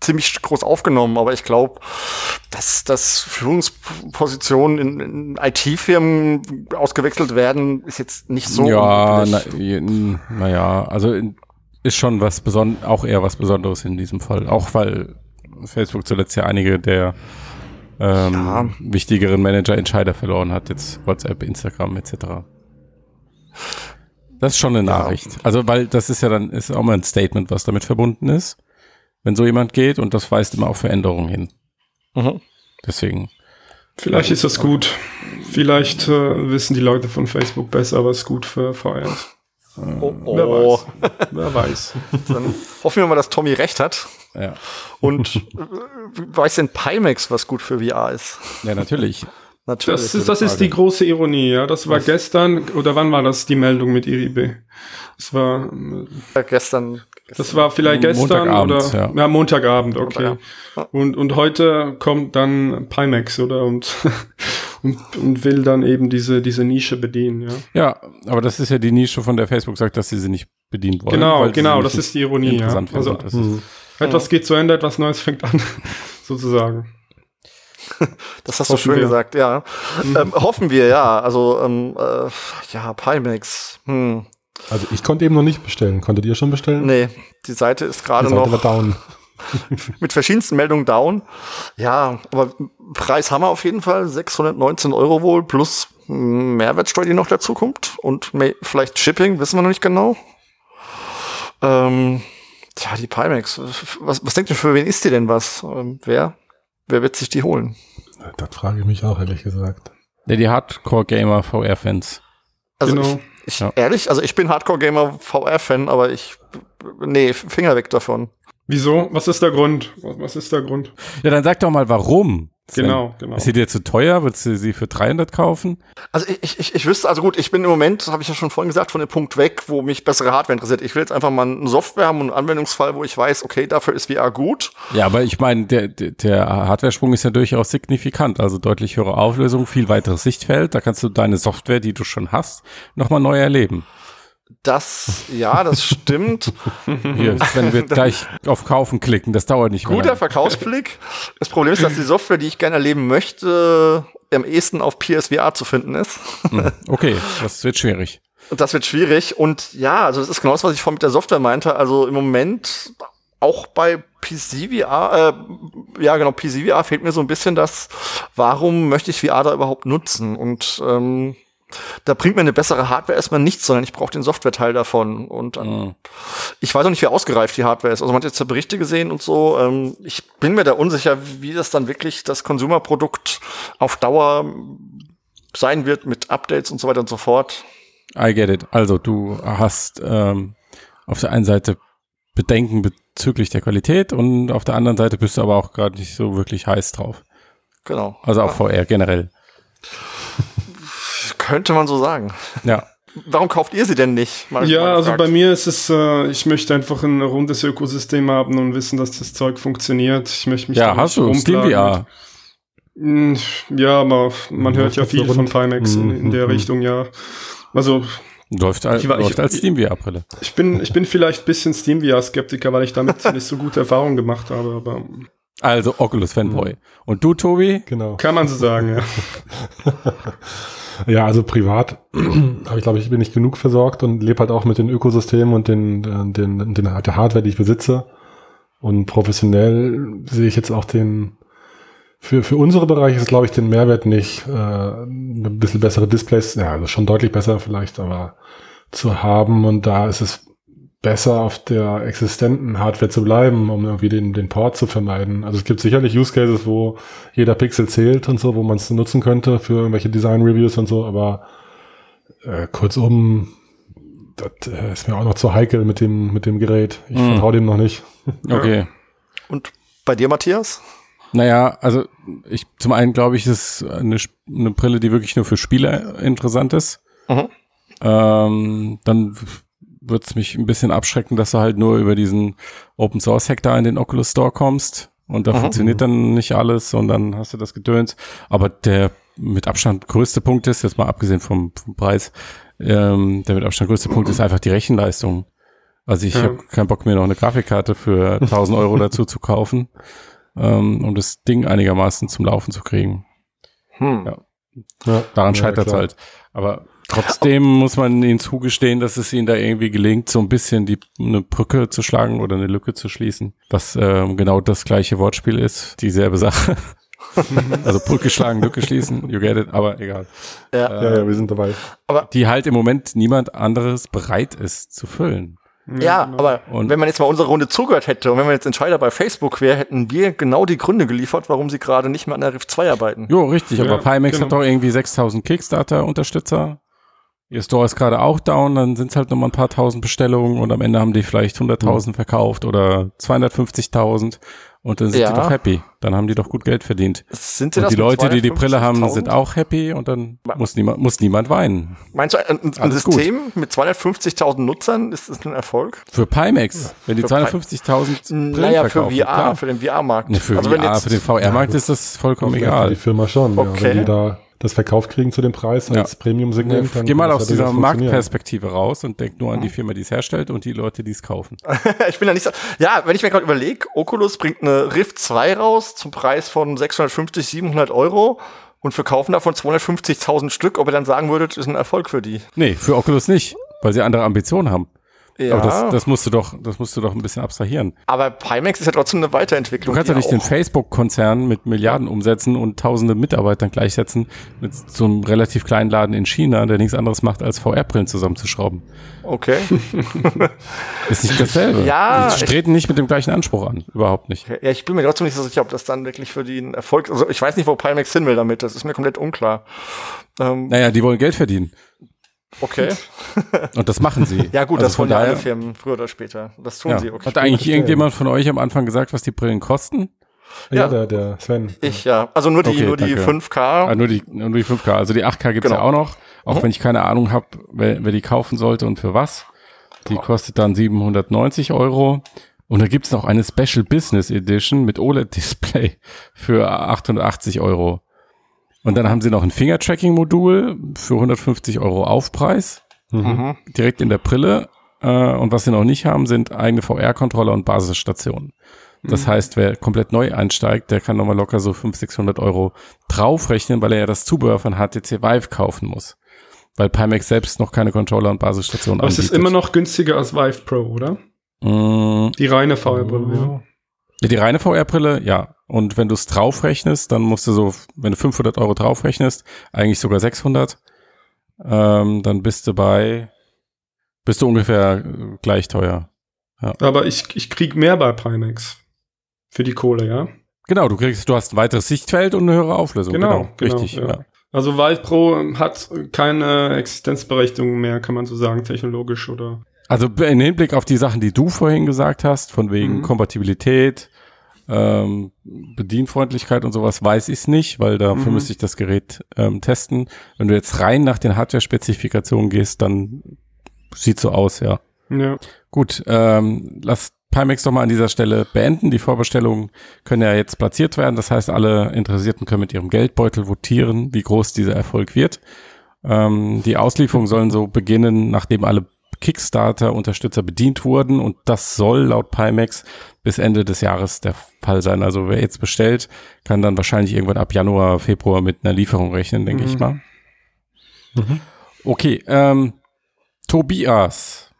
ziemlich groß aufgenommen. Aber ich glaube, dass, dass Führungspositionen in, in IT-Firmen ausgewechselt werden, ist jetzt nicht so ja, na, naja, also in- ist schon was besonders, auch eher was Besonderes in diesem Fall. Auch weil Facebook zuletzt ja einige der ähm, Ja. wichtigeren Manager-Entscheider verloren hat, jetzt WhatsApp, Instagram etc. Das ist schon eine Ja. Nachricht. Also, weil das ist ja dann, ist auch mal ein Statement, was damit verbunden ist, wenn so jemand geht und das weist immer auf Veränderungen hin. Mhm. Deswegen. vielleicht ist das gut. Vielleicht äh, wissen die Leute von Facebook besser, was gut für VR ist. Oh, Wer oh. weiß. Wer weiß. Dann hoffen wir mal, dass Tommy recht hat. Ja, Und äh, weiß denn Pimax, was gut für VR ist? ja natürlich. Natürlich. Das ist, das ist die große Ironie, ja. Das war gestern, oder wann war das die Meldung mit Iribe? Das war, äh, gestern. das war vielleicht gestern oder ja. ja. Montagabend, okay. Montagabend. Ja. Und, und heute kommt dann Pimax, oder? Und, und, und will dann eben diese, diese Nische bedienen, ja. Ja, aber das ist ja die Nische, von der Facebook sagt, dass sie sie nicht bedient wollen. Genau, genau, das ist die Ironie, ja. interessant Also, finden. Das ist- etwas geht zu Ende, etwas Neues fängt an, sozusagen. Das hast du Hoffen schön wir. gesagt, ja. Ähm, hoffen wir, ja. Also, ähm, äh, ja, Pimax. Hm. Also ich konnte eben noch nicht bestellen. Konntet ihr schon bestellen? Nee, die Seite ist gerade Seite war noch down. mit verschiedensten Meldungen down. Ja, aber Preis haben wir auf jeden Fall. 619 Euro wohl plus Mehrwertsteuer, die noch dazu kommt. Und vielleicht Shipping, wissen wir noch nicht genau. Ähm, tja, die Pimax. Was, was denkt ihr, für wen ist die denn was? Ähm, wer? Wer wird sich die holen? Das frage ich mich auch, ehrlich gesagt. Ja, die Hardcore-Gamer, VR-Fans. Also genau. ich, ich Ja. ehrlich, also ich bin Hardcore-Gamer VR-Fan, aber ich, nee, Finger weg davon. Wieso? Was ist der Grund? Was ist der Grund? Ja, dann sag doch mal, warum. Sven. Genau, genau. Ist sie dir zu teuer? Würdest du sie für 300 kaufen? Also ich, ich, ich wüsste, also gut, ich bin im Moment, habe ich ja schon vorhin gesagt, von dem Punkt weg, wo mich bessere Hardware interessiert. Ich will jetzt einfach mal eine Software haben und einen Anwendungsfall, wo ich weiß, okay, dafür ist VR gut. Ja, aber ich meine, der, der, der Hardware-Sprung ist ja durchaus signifikant. Also deutlich höhere Auflösung, viel weiteres Sichtfeld. Da kannst du deine Software, die du schon hast, nochmal neu erleben. Das, ja, das stimmt. Hier, wenn wir gleich auf Kaufen klicken, das dauert nicht mehr. Guter lange. Verkaufsblick. Das Problem ist, dass die Software, die ich gerne erleben möchte, am ehesten auf PSVR zu finden ist. Hm, Okay, das wird schwierig. Das wird schwierig. Und ja, also das ist genau das, was ich vorhin mit der Software meinte. Also im Moment auch bei PCVR, äh, ja genau, PCVR fehlt mir so ein bisschen das, warum möchte ich VR da überhaupt nutzen? Und ähm, da bringt mir eine bessere Hardware erstmal nichts, sondern ich brauche den Softwareteil davon. Und Mhm. ich weiß auch nicht, wie ausgereift die Hardware ist. Also man hat jetzt ja Berichte gesehen und so. Ähm, ich bin mir da unsicher, wie das dann wirklich das Konsumerprodukt auf Dauer sein wird mit Updates und so weiter und so fort. I get it. Also du hast ähm, auf der einen Seite Bedenken bezüglich der Qualität und auf der anderen Seite bist du aber auch gerade nicht so wirklich heiß drauf. Genau. Also auf VR generell. Könnte man so sagen. Ja. Warum kauft ihr sie denn nicht? Mal- Ja, mal also bei mir ist es, äh, ich möchte einfach ein rundes Ökosystem haben und wissen, dass das Zeug funktioniert. Ich möchte mich Ja, hast du. Steam. VR. Mm, Ja, aber man Mhm, hört ja läuft viel von? Pimax in, in der Mhm. Richtung, ja. Also Läuft, als, Ich war- ich- läuft als Steam VR-Brille. ich bin, ich bin vielleicht ein bisschen Steam VR-Skeptiker, weil ich damit nicht so gute Erfahrungen gemacht habe, aber Also Oculus Fanboy. Und du, Tobi? Genau. kann man so sagen, ja. Ja, also privat habe ich glaube ich bin nicht genug versorgt und lebe halt auch mit den Ökosystemen und den, äh, den, den der Hardware, die ich besitze. Und professionell sehe ich jetzt auch den für für unsere Bereiche ist glaube ich den Mehrwert nicht äh, ein bisschen bessere Displays, ja, also schon deutlich besser vielleicht, aber zu haben und da ist es besser auf der existenten Hardware zu bleiben, um irgendwie den, den Port zu vermeiden. Also es gibt sicherlich Use Cases, wo jeder Pixel zählt und so, wo man es nutzen könnte für irgendwelche Design-Reviews und so, aber äh, kurzum, das äh, ist mir auch noch zu heikel mit dem, mit dem Gerät. Ich Mhm. vertraue dem noch nicht. Okay. Und bei dir, Matthias? Naja, also ich zum einen glaube ich, es ist eine, eine Brille, die wirklich nur für Spieler interessant ist. Mhm. Ähm, dann wird es mich ein bisschen abschrecken, dass du halt nur über diesen Open Source Hack da in den Oculus Store kommst und da Mhm. funktioniert dann nicht alles und dann hast du das Gedöns. Aber der mit Abstand größte Punkt ist, jetzt mal abgesehen vom, vom Preis, ähm, der mit Abstand größte Punkt ist einfach die Rechenleistung. Also ich Ja. habe keinen Bock mir noch eine Grafikkarte für 1000 Euro dazu zu kaufen, ähm, um das Ding einigermaßen zum Laufen zu kriegen. Hm. Ja. Ja, Daran scheitert es halt. Aber trotzdem muss man ihnen zugestehen, dass es ihnen da irgendwie gelingt, so ein bisschen die eine Brücke zu schlagen oder eine Lücke zu schließen, was ähm, genau das gleiche Wortspiel ist, dieselbe Sache. also Brücke schlagen, Lücke schließen, you get it, aber egal. Ja. Ja, ja, wir sind dabei. Die halt im Moment niemand anderes bereit ist zu füllen. Ja, genau. aber Und- wenn man jetzt mal unsere Runde zugehört hätte und wenn man jetzt Entscheider bei Facebook wäre, hätten wir genau die Gründe geliefert, warum sie gerade nicht mehr an der Rift 2 arbeiten. Jo, richtig, Ja, aber Pimax genau. hat doch irgendwie 6000 Kickstarter-Unterstützer. Ihr Store ist gerade auch down, dann sind es halt nochmal ein paar tausend Bestellungen und am Ende haben die vielleicht 100.000 verkauft oder 250.000 und dann sind Ja. die doch happy. Dann haben die doch gut Geld verdient. Sind sie Und das die Leute, die die Brille haben, 250.000? sind auch happy und dann muss niemand, muss niemand weinen. Meinst du, ein, ein Alles System mit 250.000 Nutzern, ist das ein Erfolg? Für Pimax, wenn die Für Pi- 250.000 Brillen Naja, für verkaufen, VR, klar. für den VR-Markt. Ne, für also VR, für den VR-Markt ist das vollkommen Vielleicht für egal. Die Firma schon. Ja, Okay. wenn die da das verkauft kriegen zu dem Preis Ja. als Premium-Segment. dann Geh mal aus ja dieser. Marktperspektive raus und denk nur an die Firma, die es herstellt und die Leute, die es kaufen. ich bin ja nicht so, ja, wenn ich mir gerade überlege, Oculus bringt eine Rift 2 raus zum Preis von 650, 700 Euro und verkaufen davon 250.000 Stück, ob ihr dann sagen würdet, ist ein Erfolg für die. Nee, für Oculus nicht, weil sie andere Ambitionen haben. Ja, Aber das, das musst du doch, das musst du doch ein bisschen abstrahieren. aber Pimax ist ja trotzdem eine Du Weiterentwicklung. kannst ja nicht den auch- Facebook-Konzern mit Milliarden umsetzen und tausende Mitarbeitern gleichsetzen mit so einem relativ kleinen Laden in China, der nichts anderes macht, als VR-Brillen zusammenzuschrauben. Okay. Ist nicht dasselbe. Ja, Die treten nicht mit dem gleichen Anspruch an. Überhaupt nicht. Ja, ich bin mir trotzdem nicht so sicher, ob das dann wirklich für die ein Erfolg Also ich weiß nicht, wo Pimax hin will damit. Das ist mir komplett unklar. Ähm, Naja, die wollen Geld verdienen. Okay. Und das machen sie. Ja gut, Also das von wollen ja alle Firmen früher oder später. Das tun Ja. sie, okay. Hat eigentlich irgendjemand von euch am Anfang gesagt, was die Brillen kosten? Ja, Ja. der, der Sven. Ich ja. Also nur die, Okay, nur die danke. 5K. Ah, nur, die, nur die 5K. Also die 8K gibt's Genau. ja auch noch. Auch Mhm. wenn ich keine Ahnung habe, wer, wer die kaufen sollte und für was. Die kostet dann 790 Euro. Und da gibt's noch eine Special Business Edition mit OLED-Display für 880 Euro. Und dann haben sie noch ein Finger-Tracking-Modul für 150 Euro Aufpreis. Mhm. direkt in der Brille. Äh, und was sie noch nicht haben, sind eigene VR-Controller und Basisstationen. Das heißt, wer komplett neu einsteigt, der kann nochmal locker so 500, 600 Euro draufrechnen, weil er ja das Zubehör von HTC Vive kaufen muss. Weil Pimax selbst noch keine Controller und Basisstationen Aber es ist anbietet. immer noch günstiger als Vive Pro, oder? Mm, Die reine VR-Brille. ja. ja, die reine VR-Brille, ja. Und wenn du es draufrechnest, dann musst du so, wenn du 500 Euro draufrechnest, eigentlich sogar 600, ähm, dann bist du bei, bist du ungefähr äh, gleich teuer. Aber ich, ich krieg mehr bei Pimax. Für die Kohle, ja? Genau, du kriegst, du hast ein weiteres Sichtfeld und eine höhere Auflösung. Genau, genau, richtig. ja. Ja. Also Vive Pro hat keine Existenzberechtigung mehr, kann man so sagen, technologisch oder. Also im Hinblick auf die Sachen, die du vorhin gesagt hast, von wegen Mhm. Kompatibilität, ähm, Bedienfreundlichkeit und sowas, weiß ich es nicht, weil dafür Mhm. müsste ich das Gerät ähm, testen. Wenn du jetzt rein nach den Hardware-Spezifikationen gehst, dann sieht so aus, ja. Ja. Gut, ähm, lass Pimax doch mal an dieser Stelle beenden. Die Vorbestellungen können ja jetzt platziert werden. Das heißt, alle Interessierten können mit ihrem Geldbeutel votieren, wie groß dieser Erfolg wird. Ähm, die Auslieferungen sollen so beginnen, nachdem alle Kickstarter-Unterstützer bedient wurden. Und das soll laut Pimax bis Ende des Jahres der Fall sein. Also wer jetzt bestellt, kann dann wahrscheinlich irgendwann ab Januar, Februar mit einer Lieferung rechnen, denke Mhm. ich mal. Okay, ähm, Tobias,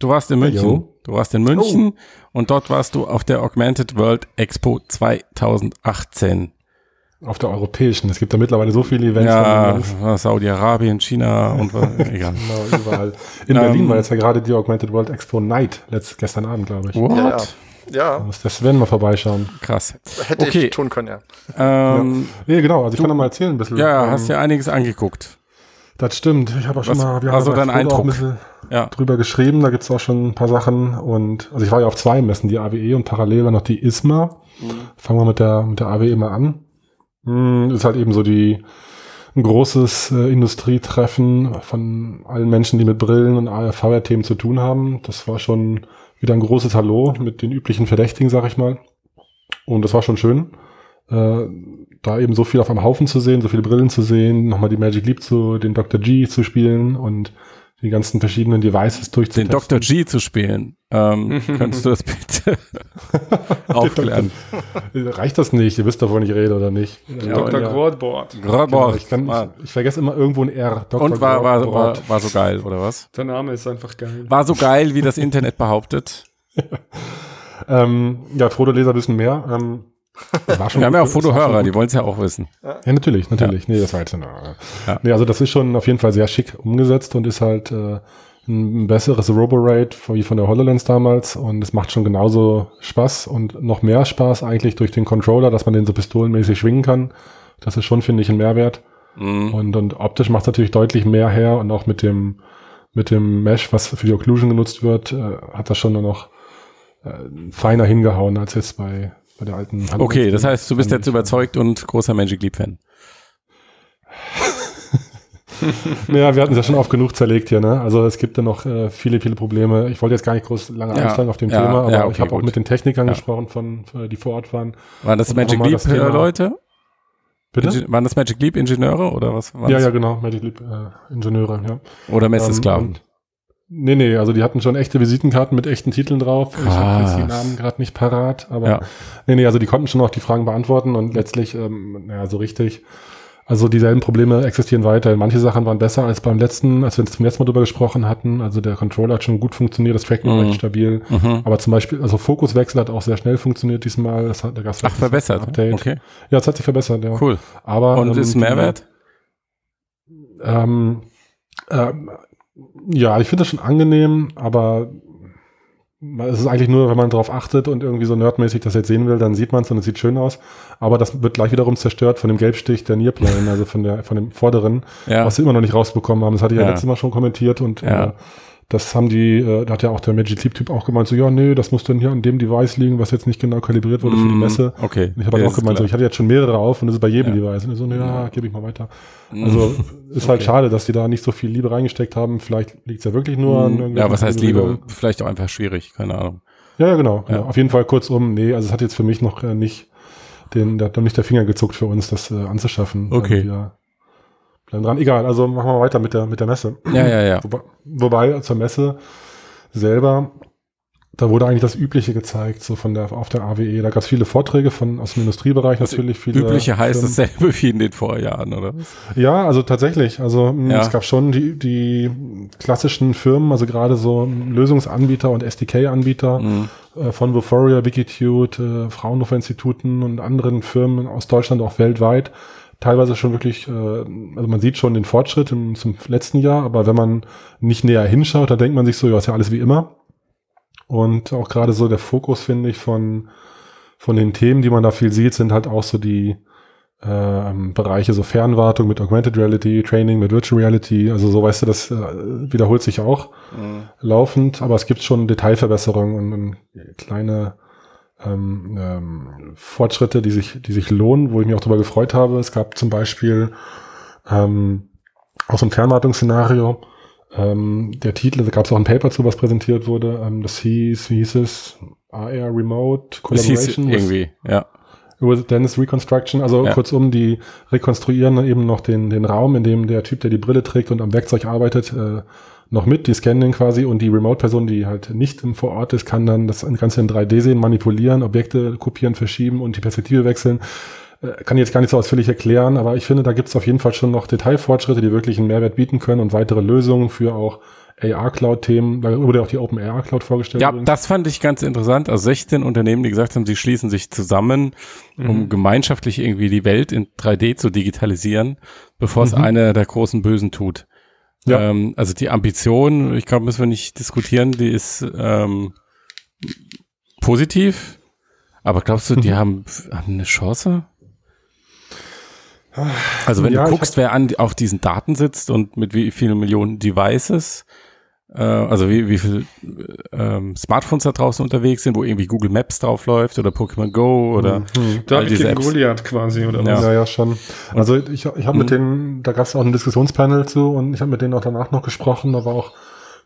du warst in München. Jo. Du warst in München und dort warst du auf der Augmented World Expo 2018. Auf der europäischen. Es gibt da mittlerweile so viele Events. Ja, von Saudi-Arabien, China und was, egal. Genau, überall. In Ähm, Berlin war jetzt ja gerade die Augmented World Expo Night, letzt, gestern Abend, glaube ich. What? Ja, ja. Ja, Da muss der Sven mal vorbeischauen. Krass. hätte Okay. ich tun können, ja. Ähm, Nee, genau, also ich kann da mal erzählen ein bisschen. ja, Ähm, hast ja einiges angeguckt. Das stimmt. Ich habe auch schon Was mal, wir war so haben dein Frodo auch Eindruck? ein bisschen Ja. drüber geschrieben, da gibt's auch schon ein paar Sachen und also ich war ja auf zwei Messen, die AWE und parallel war noch die ISMA. Fangen wir mit der mit der AWE mal an. Hm, ist halt eben so die ein großes äh, Industrietreffen von allen Menschen, die mit Brillen und VR-Themen zu tun haben. Das war schon wieder ein großes Hallo mit den üblichen Verdächtigen, sag ich mal. Und das war schon schön, äh, da eben so viel auf einem Haufen zu sehen, so viele Brillen zu sehen, nochmal die Magic Leap zu, den Dr. G zu spielen und die ganzen verschiedenen Devices Den durchzutesten. Dr. G zu spielen. Ähm, könntest du das bitte aufklären? Reicht das nicht? Ihr wisst doch, wovon ich rede, oder nicht? Ja, Dr. ja. Grodbord. Genau, ich, kann, ich, ich vergesse immer irgendwo ein R. Dr. Und war, war, war, Grodbord. war so geil, oder was? Der Name ist einfach geil. War so geil, wie das Internet behauptet. Ähm, ja, Frodo-Leser wissen mehr. Ähm, war schon Wir haben ja auch Fotohörer, die wollen es ja auch wissen. Ja, natürlich, natürlich. Nee, das war jetzt eine, Ja. Nee, also das ist schon auf jeden Fall sehr schick umgesetzt und ist halt äh, ein besseres Roborate wie von der HoloLens damals und es macht schon genauso Spaß und noch mehr Spaß eigentlich durch den Controller, dass man den so pistolenmäßig schwingen kann. Das ist schon, finde ich, ein Mehrwert. Mhm. Und, und optisch macht es natürlich deutlich mehr her und auch mit dem, mit dem Mesh, was für die Occlusion genutzt wird, äh, hat das schon nur noch äh, feiner hingehauen als jetzt bei, bei der alten HoloLens. Okay, das heißt, du bist jetzt überzeugt und großer Magic Leap Fan. Ja, wir hatten es ja schon oft genug zerlegt hier, ne? Also es gibt da noch äh, viele, viele Probleme. Ich wollte jetzt gar nicht groß lange Ja, einsteigen auf dem ja, Thema, aber ja, okay, ich habe auch mit den Technikern gesprochen, von, äh, die vor Ort waren. Waren das Und Magic Leap das Leute? Bitte? Inge waren das Magic Leap Ingenieure oder was? ja, das? ja, genau, Magic Leap äh, Ingenieure, ja. Oder Messesklaven? Ähm, nee, nee, also die hatten schon echte Visitenkarten mit echten Titeln drauf. Ich habe jetzt die Krass. Namen gerade nicht parat, aber Ja. nee, nee, also die konnten schon noch die Fragen beantworten und letztlich, ähm, naja, so richtig. Also dieselben Probleme existieren weiter. Manche Sachen waren besser als beim letzten, als wir zum letzten Mal drüber gesprochen hatten. Also der Controller hat schon gut funktioniert, das Tracking war Mhm. recht stabil. Mhm. Aber zum Beispiel, also Fokuswechsel hat auch sehr schnell funktioniert diesmal. Das hat, da gab's Ach, verbessert. Update. Okay, Ja, es hat sich verbessert, ja. cool. Aber, Und ähm, ist Mehrwert? Ähm, ähm, ja, ich finde das schon angenehm, aber es ist eigentlich nur, wenn man drauf achtet und irgendwie so nerdmäßig das jetzt sehen will, dann sieht man es und es sieht schön aus. Aber das wird gleich wiederum zerstört von dem Gelbstich der Nearplane, also von der von dem vorderen, Ja. was sie immer noch nicht rausbekommen haben. Das hatte ich ja, Ja. letztes Mal schon kommentiert und Ja. äh, das haben die, äh, da hat ja auch der Magic Leap Typ auch gemeint, so ja, nee, das muss dann hier an dem Device liegen, was jetzt nicht genau kalibriert wurde für die Mm, Messe. Okay. Und ich habe Ja, halt auch ist gemeint, so, klar. ich hatte jetzt schon mehrere auf und das ist bei jedem Ja. Device. Und so, na ja, gebe ich mal weiter. Mm. Also ist halt schade, dass die da nicht so viel Liebe reingesteckt haben. Vielleicht liegt es ja wirklich nur an Mm, irgendwelchen ja, was heißt Liebe? Vielleicht auch einfach schwierig, keine Ahnung. Ja, ja, genau. Ja. genau. Auf jeden Fall kurzum, nee, also es hat jetzt für mich noch äh, nicht den, da hat noch nicht der Finger gezuckt für uns, das äh, anzuschaffen. Okay. Wir bleiben dran. Egal, also machen wir weiter mit der, mit der Messe. Ja, ja, ja. Wobei, wobei zur Messe selber, da wurde eigentlich das Übliche gezeigt, so von der, auf der AWE. Da gab es viele Vorträge von, aus dem Industriebereich natürlich. Viele Übliche heißt Firmen. dasselbe wie in den Vorjahren, oder? Ja, also tatsächlich. Also mh, Ja. es gab schon die, die klassischen Firmen, also gerade so Lösungsanbieter und SDK-Anbieter Mhm. äh, von Vuforia, Wikitude, äh, Fraunhofer-Instituten und anderen Firmen aus Deutschland, auch weltweit. Teilweise schon wirklich, äh, also man sieht schon den Fortschritt im, zum letzten Jahr, aber wenn man nicht näher hinschaut, dann denkt man sich so, ja, ist ja alles wie immer. Und auch gerade so der Fokus, finde ich, von, von den Themen, die man da viel sieht, sind halt auch so die ähm, Bereiche, so Fernwartung mit Augmented Reality, Training mit Virtual Reality. Also so, weißt du, das äh, wiederholt sich auch laufend, aber es gibt schon Detailverbesserungen und, und kleine ähm, ähm, Fortschritte, die sich, die sich lohnen, wo ich mich auch darüber gefreut habe. Es gab zum Beispiel ähm, auch so ein Fernwartungsszenario. Ähm, der Titel, da gab es auch ein Paper zu, was präsentiert wurde. Ähm, das hieß, wie hieß es? AR Remote Das hieß Collaboration irgendwie, ja. with Dennis Reconstruction. Also Ja. kurzum, die rekonstruieren eben noch den, den Raum, in dem der Typ, der die Brille trägt und am Werkzeug arbeitet, äh, noch mit, die scannen den quasi und die Remote-Person, die halt nicht im vor Ort ist, kann dann das Ganze in 3D sehen, manipulieren, Objekte kopieren, verschieben und die Perspektive wechseln. Äh, Kann ich jetzt gar nicht so ausführlich erklären, aber ich finde, da gibt es auf jeden Fall schon noch Detailfortschritte, die wirklich einen Mehrwert bieten können und weitere Lösungen für auch AR-Cloud-Themen. Da wurde auch die Open AR-Cloud vorgestellt. Ja, übrigens. das fand ich ganz interessant. Also 16 Unternehmen, die gesagt haben, sie schließen sich zusammen, um gemeinschaftlich irgendwie die Welt in 3D zu digitalisieren, bevor es Mhm. einer der großen Bösen tut. Ja. Ähm, also die Ambition, ich glaube, müssen wir nicht diskutieren, die ist ähm, positiv. Aber glaubst du, die Mhm. haben, haben eine Chance? Also wenn Ja, du guckst, wer an, auf diesen Daten sitzt und mit wie vielen Millionen Devices, äh, also wie, wie viel ähm, Smartphones da draußen unterwegs sind, wo irgendwie Google Maps drauf läuft oder Pokémon Go oder Mhm. all David diese gegen Apps. Goliath quasi, oder Ja. was? Ja, ja, schon. Also ich, ich habe mit denen, da gab es auch ein Diskussionspanel zu und ich habe mit denen auch danach noch gesprochen. Da war auch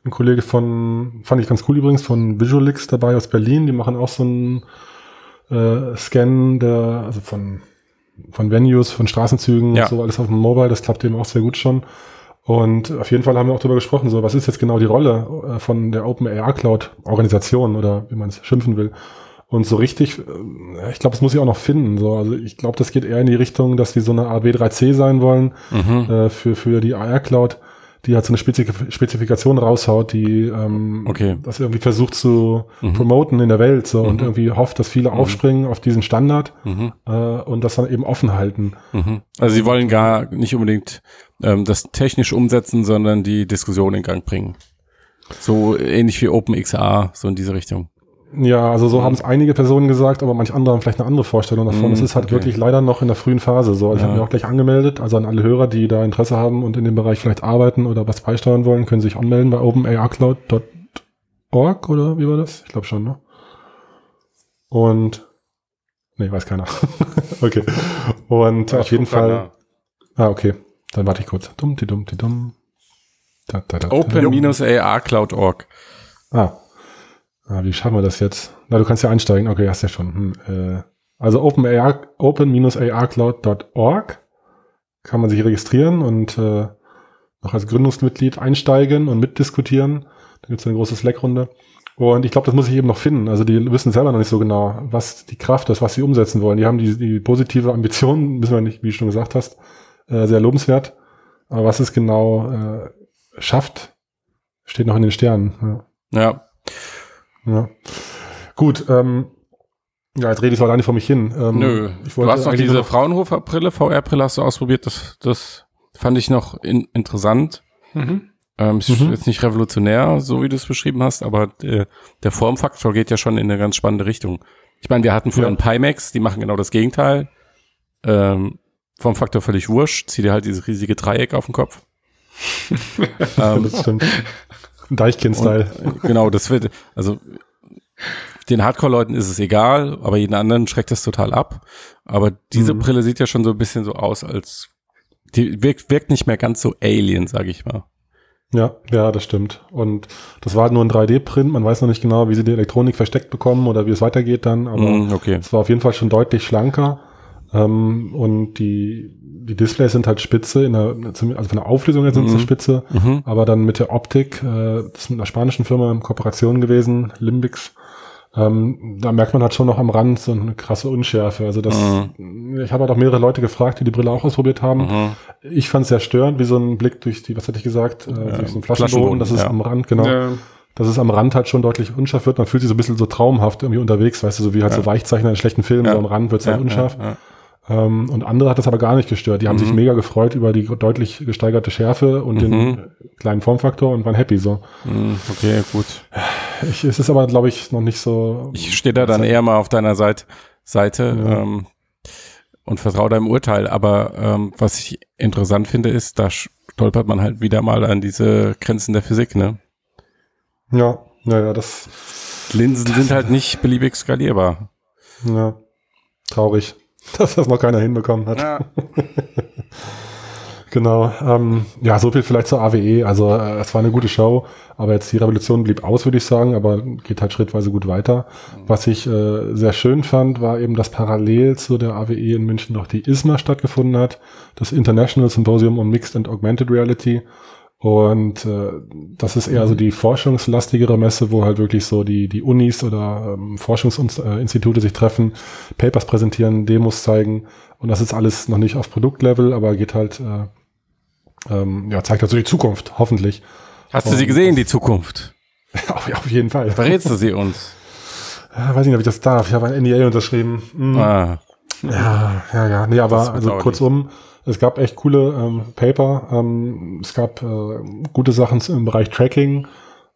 ein Kollege von, fand ich ganz cool übrigens, von Visualix dabei aus Berlin. Die machen auch so einen äh, Scan der, also von, von Venues, von Straßenzügen Ja. und so, alles auf dem Mobile. Das klappt eben auch sehr gut schon. Und auf jeden Fall haben wir auch darüber gesprochen, so was ist jetzt genau die Rolle äh, von der Open AR Cloud Organisation oder wie man es schimpfen will. Und so richtig, äh, ich glaube, das muss ich auch noch finden. So, also ich glaube, das geht eher in die Richtung, dass die so eine Art W3C sein wollen Mhm. äh, für für die AR Cloud, die halt so eine Spezif Spezifikation raushaut, die ähm, Okay. das irgendwie versucht zu Mhm. promoten in der Welt so und Mhm. irgendwie hofft, dass viele aufspringen auf diesen Standard Mhm. äh, und das dann eben offen halten. Mhm. Also sie wollen gar nicht unbedingt ähm, das technisch umsetzen, sondern die Diskussion in Gang bringen. So ähnlich wie OpenXR, so in diese Richtung. Ja, also so haben es einige Personen gesagt, aber manch andere haben vielleicht eine andere Vorstellung davon. Mhm, Es ist halt okay. wirklich leider noch in der frühen Phase so. Also Ich Ja. habe mich auch gleich angemeldet. Also an alle Hörer, die da Interesse haben und in dem Bereich vielleicht arbeiten oder was beisteuern wollen, können sich anmelden bei openarcloud.org oder wie war das? Ich glaube schon, ne? Und nee, weiß keiner. okay. Und auf jeden Fall. Ah, okay. Dann warte ich kurz. Dumm, die dumm, die dumm. Open-AR-Cloud.org. Ah. Ah. Wie schaffen wir das jetzt? Na, du kannst ja einsteigen. Okay, hast ja schon. Hm, äh, also open-AR, open-arcloud.org kann man sich registrieren und äh, noch als Gründungsmitglied einsteigen und mitdiskutieren. Da gibt es eine große Slack-Runde. Und ich glaube, das muss ich eben noch finden. Also die wissen selber noch nicht so genau, was die Kraft ist, was sie umsetzen wollen. Die haben die, die positive Ambition, wissen wir nicht, wie du schon gesagt hast, äh, sehr lobenswert. Aber was es genau äh, schafft, steht noch in den Sternen. Ja. Ja. Ja. Gut, ähm, ja, jetzt rede ich so alleine vor mich hin. Ähm, Nö. Ich Du wollte hast noch diese Fraunhofer-Brille, VR-Brille hast du ausprobiert. Das, das fand ich noch in, interessant. Mhm. Ähm, ist Mhm. jetzt nicht revolutionär, so wie du es beschrieben hast, aber äh, der Formfaktor geht ja schon in eine ganz spannende Richtung. Ich meine, wir hatten früher Ja. einen Pimax, die machen genau das Gegenteil. Ähm, Formfaktor völlig wurscht, zieh dir halt dieses riesige Dreieck auf den Kopf. ähm, das stimmt. Deichkind-Style. äh, genau, das wird, also den Hardcore-Leuten ist es egal, aber jeden anderen schreckt das total ab. Aber diese Mhm. Brille sieht ja schon so ein bisschen so aus, als die wirkt, wirkt nicht mehr ganz so alien, sage ich mal. Ja, ja, das stimmt. Und das war nur ein 3D-Print. Man weiß noch nicht genau, wie sie die Elektronik versteckt bekommen oder wie es weitergeht dann. Aber Mm, okay. es war auf jeden Fall schon deutlich schlanker. Ähm, und die, die Displays sind halt spitze, in der, also von der Auflösung her sind sie Mhm. spitze, Mhm. aber dann mit der Optik, äh, das ist mit einer spanischen Firma in Kooperation gewesen, Limbix. Ähm, da merkt man halt schon noch am Rand so eine krasse Unschärfe. Also das, ich habe halt auch mehrere Leute gefragt, die die Brille auch ausprobiert haben. Mhm. Ich fand es sehr störend, wie so ein Blick durch die, was hatte ich gesagt, äh, durch so einen Flaschenboden, Flaschenboden, das ist ja. am Rand, genau, Ja. dass es am Rand halt schon deutlich unscharf wird. Man fühlt sich so ein bisschen so traumhaft irgendwie unterwegs, weißt du, so wie halt so Weichzeichner in schlechten Filmen, Ja. so am Rand wird es halt Ja, unscharf. Ähm, und andere hat das aber gar nicht gestört. Die haben Mhm. sich mega gefreut über die deutlich gesteigerte Schärfe und Mhm. den kleinen Formfaktor und waren happy so. Mm, Okay, gut. Ich, es ist aber, glaube ich, noch nicht so. Ich stehe da dann eher mal auf deiner Seite, Seite Ja. ähm, und vertraue deinem Urteil. Aber ähm, was ich interessant finde, ist, da stolpert man halt wieder mal an diese Grenzen der Physik. Ne? Ja, ja, ja, das, Linsen sind halt nicht beliebig skalierbar. ja, traurig, dass das noch keiner hinbekommen hat. Genau. Ähm, ja, so viel vielleicht zur AWE. Also äh, es war eine gute Show, aber jetzt die Revolution blieb aus, würde ich sagen, aber geht halt schrittweise gut weiter. Was ich äh, sehr schön fand, war eben, dass parallel zu der AWE in München noch die ISMA stattgefunden hat, das International Symposium on Mixed and Augmented Reality. Und äh, das ist eher so die forschungslastigere Messe, wo halt wirklich so die, die Unis oder ähm, Forschungsinstitute sich treffen, Papers präsentieren, Demos zeigen. Und das ist alles noch nicht auf Produktlevel, aber geht halt, äh, ähm, ja, zeigt halt so die Zukunft, hoffentlich. Hast du sie gesehen, die Zukunft? auf, auf jeden Fall. Verrätst du sie uns? Ja, weiß nicht, ob ich das darf. Ich habe ein NDA unterschrieben. Hm. Ah, Ja, ja, ja. Nee, aber also kurzum, es gab echt coole ähm, Paper. Ähm, es gab äh, gute Sachen im Bereich Tracking.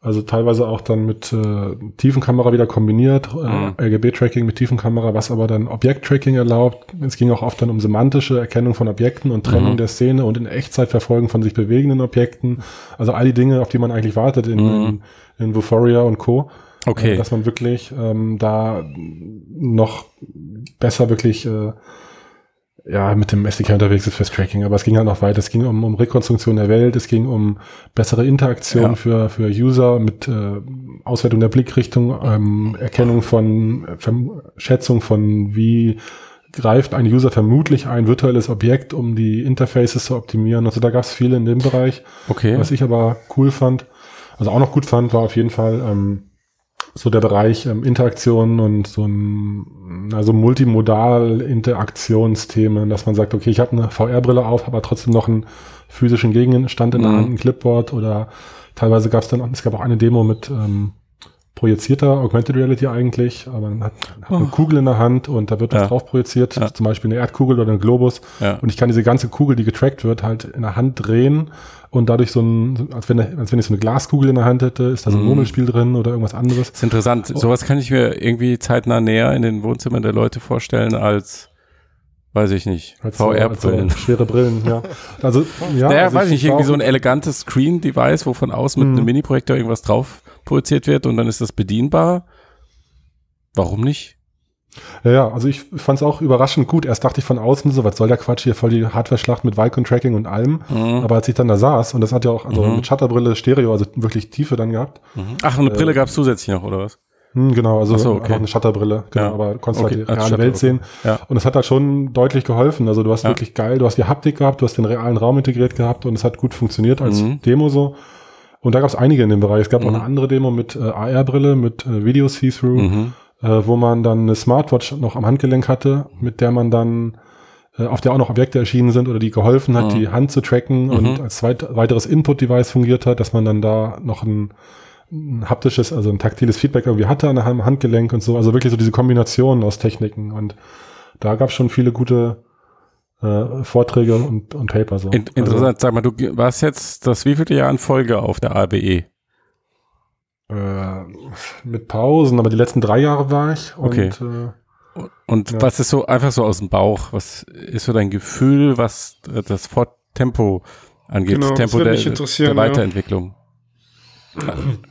Also teilweise auch dann mit äh, Tiefenkamera wieder kombiniert, äh, Mhm. RGB-Tracking mit Tiefenkamera, was aber dann Objekt-Tracking erlaubt. Es ging auch oft dann um semantische Erkennung von Objekten und Trennung Mhm. der Szene und in Echtzeit verfolgen von sich bewegenden Objekten. Also all die Dinge, auf die man eigentlich wartet in, Mhm. in, in Vuforia und Co. Äh, okay. Dass man wirklich ähm, da noch besser wirklich äh, ja, mit dem SDK unterwegs ist fürs Tracking, aber es ging halt noch weiter. Es ging um, um Rekonstruktion der Welt, es ging um bessere Interaktion Ja. für, für User mit äh, Auswertung der Blickrichtung, ähm, Erkennung von äh, Verm Schätzung von wie greift ein User vermutlich ein virtuelles Objekt, um die Interfaces zu optimieren. Also da gab es viel in dem Bereich. Okay. Was ich aber cool fand, also auch noch gut fand, war auf jeden Fall ähm, so der Bereich ähm, Interaktion und so ein also multimodal Interaktionsthemen, dass man sagt, okay, ich habe eine VR-Brille auf, aber trotzdem noch einen physischen Gegenstand in der Mhm. Hand, ein Clipboard oder teilweise gab es dann, es gab auch eine Demo mit ähm, projizierter Augmented Reality eigentlich, aber man hat, hat eine Kugel in der Hand und da wird was Oh. Ja. drauf projiziert, Ja. zum Beispiel eine Erdkugel oder ein Globus Ja. und ich kann diese ganze Kugel, die getrackt wird, halt in der Hand drehen und dadurch so ein, als wenn, als wenn ich so eine Glaskugel in der Hand hätte, ist da so ein Mhm. Murmelspiel drin oder irgendwas anderes. ist interessant. Sowas kann ich mir irgendwie zeitnah näher in den Wohnzimmern der Leute vorstellen als, weiß ich nicht, Als so- VR-Brillen. schwere Brillen, ja. Also, ja. Ja, also weiß ich nicht, irgendwie so ein elegantes Screen-Device, wo von außen mit Mhm. einem Mini-Projektor irgendwas drauf projiziert wird und dann ist das bedienbar. Warum nicht? Ja, ja, also ich fand es auch überraschend gut. Erst dachte ich von außen so, was soll der Quatsch hier, voll die Hardware-Schlacht mit Vicon-Tracking und allem. Mhm. Aber als ich dann da saß, und das hat ja auch, also Mhm. mit Shutterbrille, Stereo, also wirklich Tiefe dann gehabt. Ach, eine Äh, Brille gab es zusätzlich noch, oder was? Hm, genau, also so, okay. auch eine Shutterbrille, genau, Ja. aber konntest Okay, halt die reale Welt sehen. Ja. Und es hat da schon deutlich geholfen. Also du hast Ja. wirklich geil, du hast die Haptik gehabt, du hast den realen Raum integriert gehabt und es hat gut funktioniert als Mhm. Demo so. Und da gab es einige in dem Bereich. Es gab auch Mhm. eine andere Demo mit äh, AR-Brille, mit äh, Video See-Through, Mhm. Äh, wo man dann eine Smartwatch noch am Handgelenk hatte, mit der man dann äh, auf der auch noch Objekte erschienen sind oder die geholfen hat, Mhm. die Hand zu tracken und Mhm. als zweit, weiteres Input-Device fungiert hat, dass man dann da noch ein, ein haptisches, also ein taktiles Feedback irgendwie hatte an einem Handgelenk und so. Also wirklich so diese Kombination aus Techniken. Und da gab es schon viele gute äh, Vorträge und, und Paper so. In, interessant, sag mal, du warst jetzt das wievielte Jahr in Folge auf der ABE? Äh, mit Pausen, aber die letzten drei Jahre war ich. Und, Okay. Äh, Und Ja. was ist so einfach so aus dem Bauch? Was ist so dein Gefühl, was das Forttempo angeht? Genau, das Tempo der, der ja. Weiterentwicklung.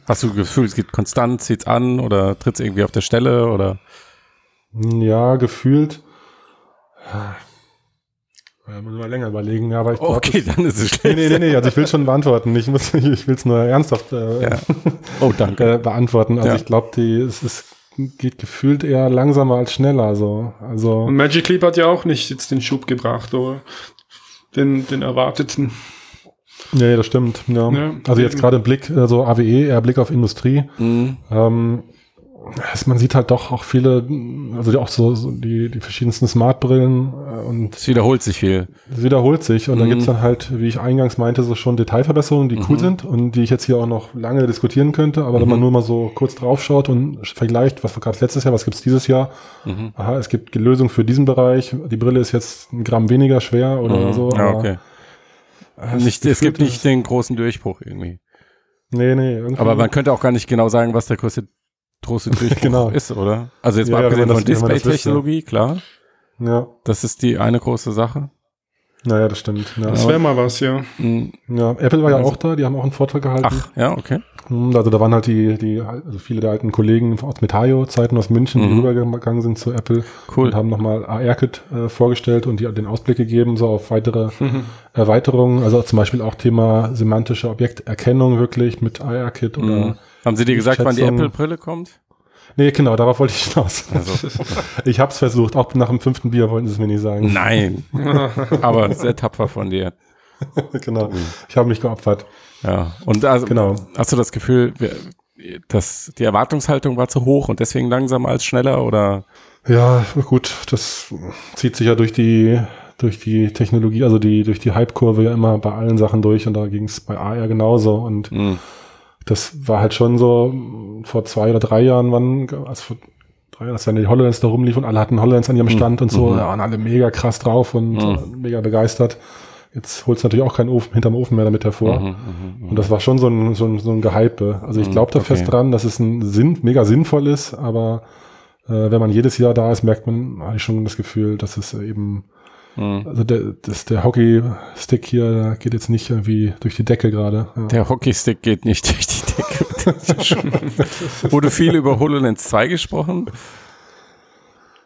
Hast du das Gefühl, es geht konstant, zieht's an oder tritt's irgendwie auf der Stelle oder? ja, gefühlt. Ja, muss mal länger überlegen, ja, aber ich glaube. Okay, dann ist es Nee, schlecht. nee, nee, nee, also ich will schon beantworten. Ich muss, ich will es nur ernsthaft äh, Ja. Oh, danke. äh, beantworten. Also Ja. ich glaube, die, es ist, geht gefühlt eher langsamer als schneller, so. Also. Und Magic Leap hat ja auch nicht jetzt den Schub gebracht, oder? Den, den erwarteten. Ja, ja, das stimmt. Ja. Ja. also jetzt gerade Blick, also AWE, eher Blick auf Industrie. Mhm. Ähm, man sieht halt doch auch viele, also auch so, so die, die verschiedensten Smartbrillen äh, und Es wiederholt sich viel. es wiederholt sich. Und da Mhm. gibt's dann halt, wie ich eingangs meinte, so schon Detailverbesserungen, die cool Mhm. sind und die ich jetzt hier auch noch lange diskutieren könnte. Aber wenn man Mhm. nur mal so kurz draufschaut und vergleicht, was gab's letztes Jahr, was gibt's dieses Jahr, Mhm. aha, es gibt die Lösung für diesen Bereich, die Brille ist jetzt ein Gramm weniger schwer oder Mhm. so. Ja, okay. es Nicht, es gibt nicht den großen Durchbruch irgendwie. Nee, nee, irgendwie. Aber man könnte auch gar nicht genau sagen, was der größte, große Durchbruch Genau. ist, oder? Also jetzt Ja, mal ja, abgesehen man von Display-Technologie, klar. ja, Das ist die eine große Sache. naja, das stimmt. Ja, Das wäre mal was, ja. Mhm. Ja, Apple war ja Also- auch da, die haben auch einen Vortrag gehalten. Ach, ja, okay. Hm, Also da waren halt die, die, also viele der alten Kollegen aus Metaio-Zeiten aus München, die Mhm. rübergegangen sind zu Apple Cool. und haben nochmal AR-Kit äh, vorgestellt und die, den Ausblick gegeben, so auf weitere Mhm. Erweiterungen. Also zum Beispiel auch Thema semantische Objekterkennung wirklich mit AR-Kit oder. Mhm. Haben sie dir gesagt, wann die Schätzung- Apple-Brille kommt? Nee, genau, darauf wollte ich hinaus. Also, Ich hab's versucht, auch nach dem fünften Bier wollten sie es mir nicht sagen. nein. Aber sehr tapfer von dir. genau. Ich habe mich geopfert. Ja. Und also, Genau. hast du das Gefühl, dass die Erwartungshaltung war zu hoch und deswegen langsamer als schneller oder? Ja, gut, das zieht sich ja durch die durch die Technologie, also die durch die Hype-Kurve ja immer bei allen Sachen durch und da ging es bei AR genauso und Mhm. Das war halt schon so vor zwei oder drei Jahren, wann, also vor drei Jahren, als dann die HoloLens da rumlief und alle hatten HoloLens an ihrem Stand und so, Mhm. da waren alle mega krass drauf und Mhm. äh, mega begeistert. Jetzt holst du natürlich auch keinen Ofen hinterm Ofen mehr damit hervor. Mhm, mhm, Und das war schon so ein, so ein, so ein Gehype. Also ich Mhm, glaube da okay. fest dran, dass es ein Sinn, mega sinnvoll ist, aber äh, wenn man jedes Jahr da ist, merkt man eigentlich schon das Gefühl, dass es eben, mhm. also der, das, der Hockey-Stick hier geht jetzt nicht irgendwie durch die Decke gerade. Ja. Der Hockeystick geht nicht durch die Decke. Wurde viel über HoloLens 2 gesprochen?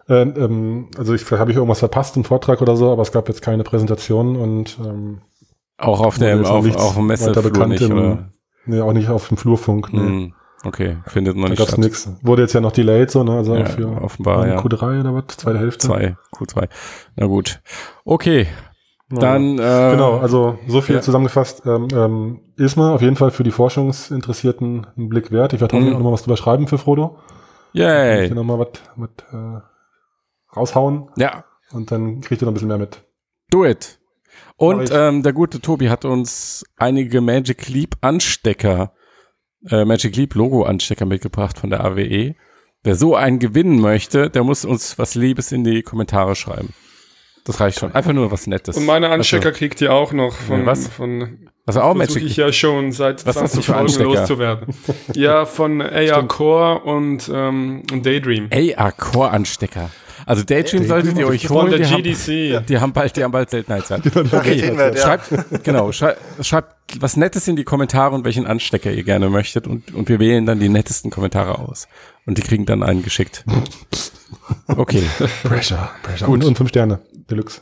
Äh, ähm, also ich vielleicht habe ich irgendwas verpasst, einen Vortrag oder so, aber es gab jetzt keine Präsentation und ähm, Auch auf der, dem weiter Messeflur bekannt nicht, im- oder? nee, auch nicht auf dem Flurfunk. Nee. Mhm. Okay, findet noch Da nicht gab's statt. nichts. Wurde jetzt ja noch delayed, so, ne? Also Ja, für offenbar, ja. Q3 oder was? Zweite Hälfte. Zwei, Q2. Na gut. Okay, Ja. dann äh, Genau, also so viel ja. zusammengefasst. Ähm, ähm, ISMA auf jeden Fall für die Forschungsinteressierten einen Blick wert. Ich werde Mhm. auch noch mal was drüber schreiben für Frodo. Ich Yay. will noch mal was, was äh, raushauen Ja, und dann kriegt ihr noch ein bisschen mehr mit. do it. Und ich. ähm, der gute Tobi hat uns einige Magic Leap Anstecker, äh, Magic Leap Logo Anstecker mitgebracht von der AWE. Wer so einen gewinnen möchte, der muss uns was Liebes in die Kommentare schreiben. Das reicht schon. Einfach nur was Nettes. Und meine Anstecker kriegt ihr auch noch von, was? von Also auch Magic ich ja schon seit Was hast du 20 für Folgen loszuwerden. ja, von AR Core und, ähm, und Daydream. AR Core Anstecker. Also Daydream solltet ihr euch Von holen. der Die haben, GDC. die haben bald, die haben bald Seltenheitszeit. Ja. Schreibt, genau, schreibt, schreibt was Nettes in die Kommentare und welchen Anstecker ihr gerne möchtet und, und wir wählen dann die nettesten Kommentare aus. Und die kriegen dann einen geschickt. Okay, Pressure, Pressure. Und, und fünf Sterne, Deluxe.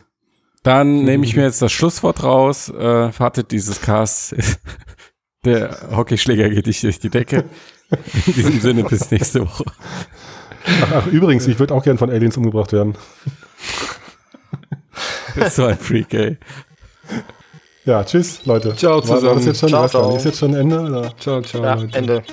dann nehme ich mir jetzt das Schlusswort raus. Äh, Fazit dieses Casts. Der Hockeyschläger geht nicht durch die Decke. In diesem Sinne, bis nächste Woche. Ach, ach übrigens, ich würde auch gern von Aliens umgebracht werden. Bis so ein Freak, ey. Ja, tschüss, Leute. Ciao War- war zusammen. das jetzt schon, Ciao, ciao. Ist jetzt schon Ende? Oder? Ciao, ciao. Ja, Leute. Ende.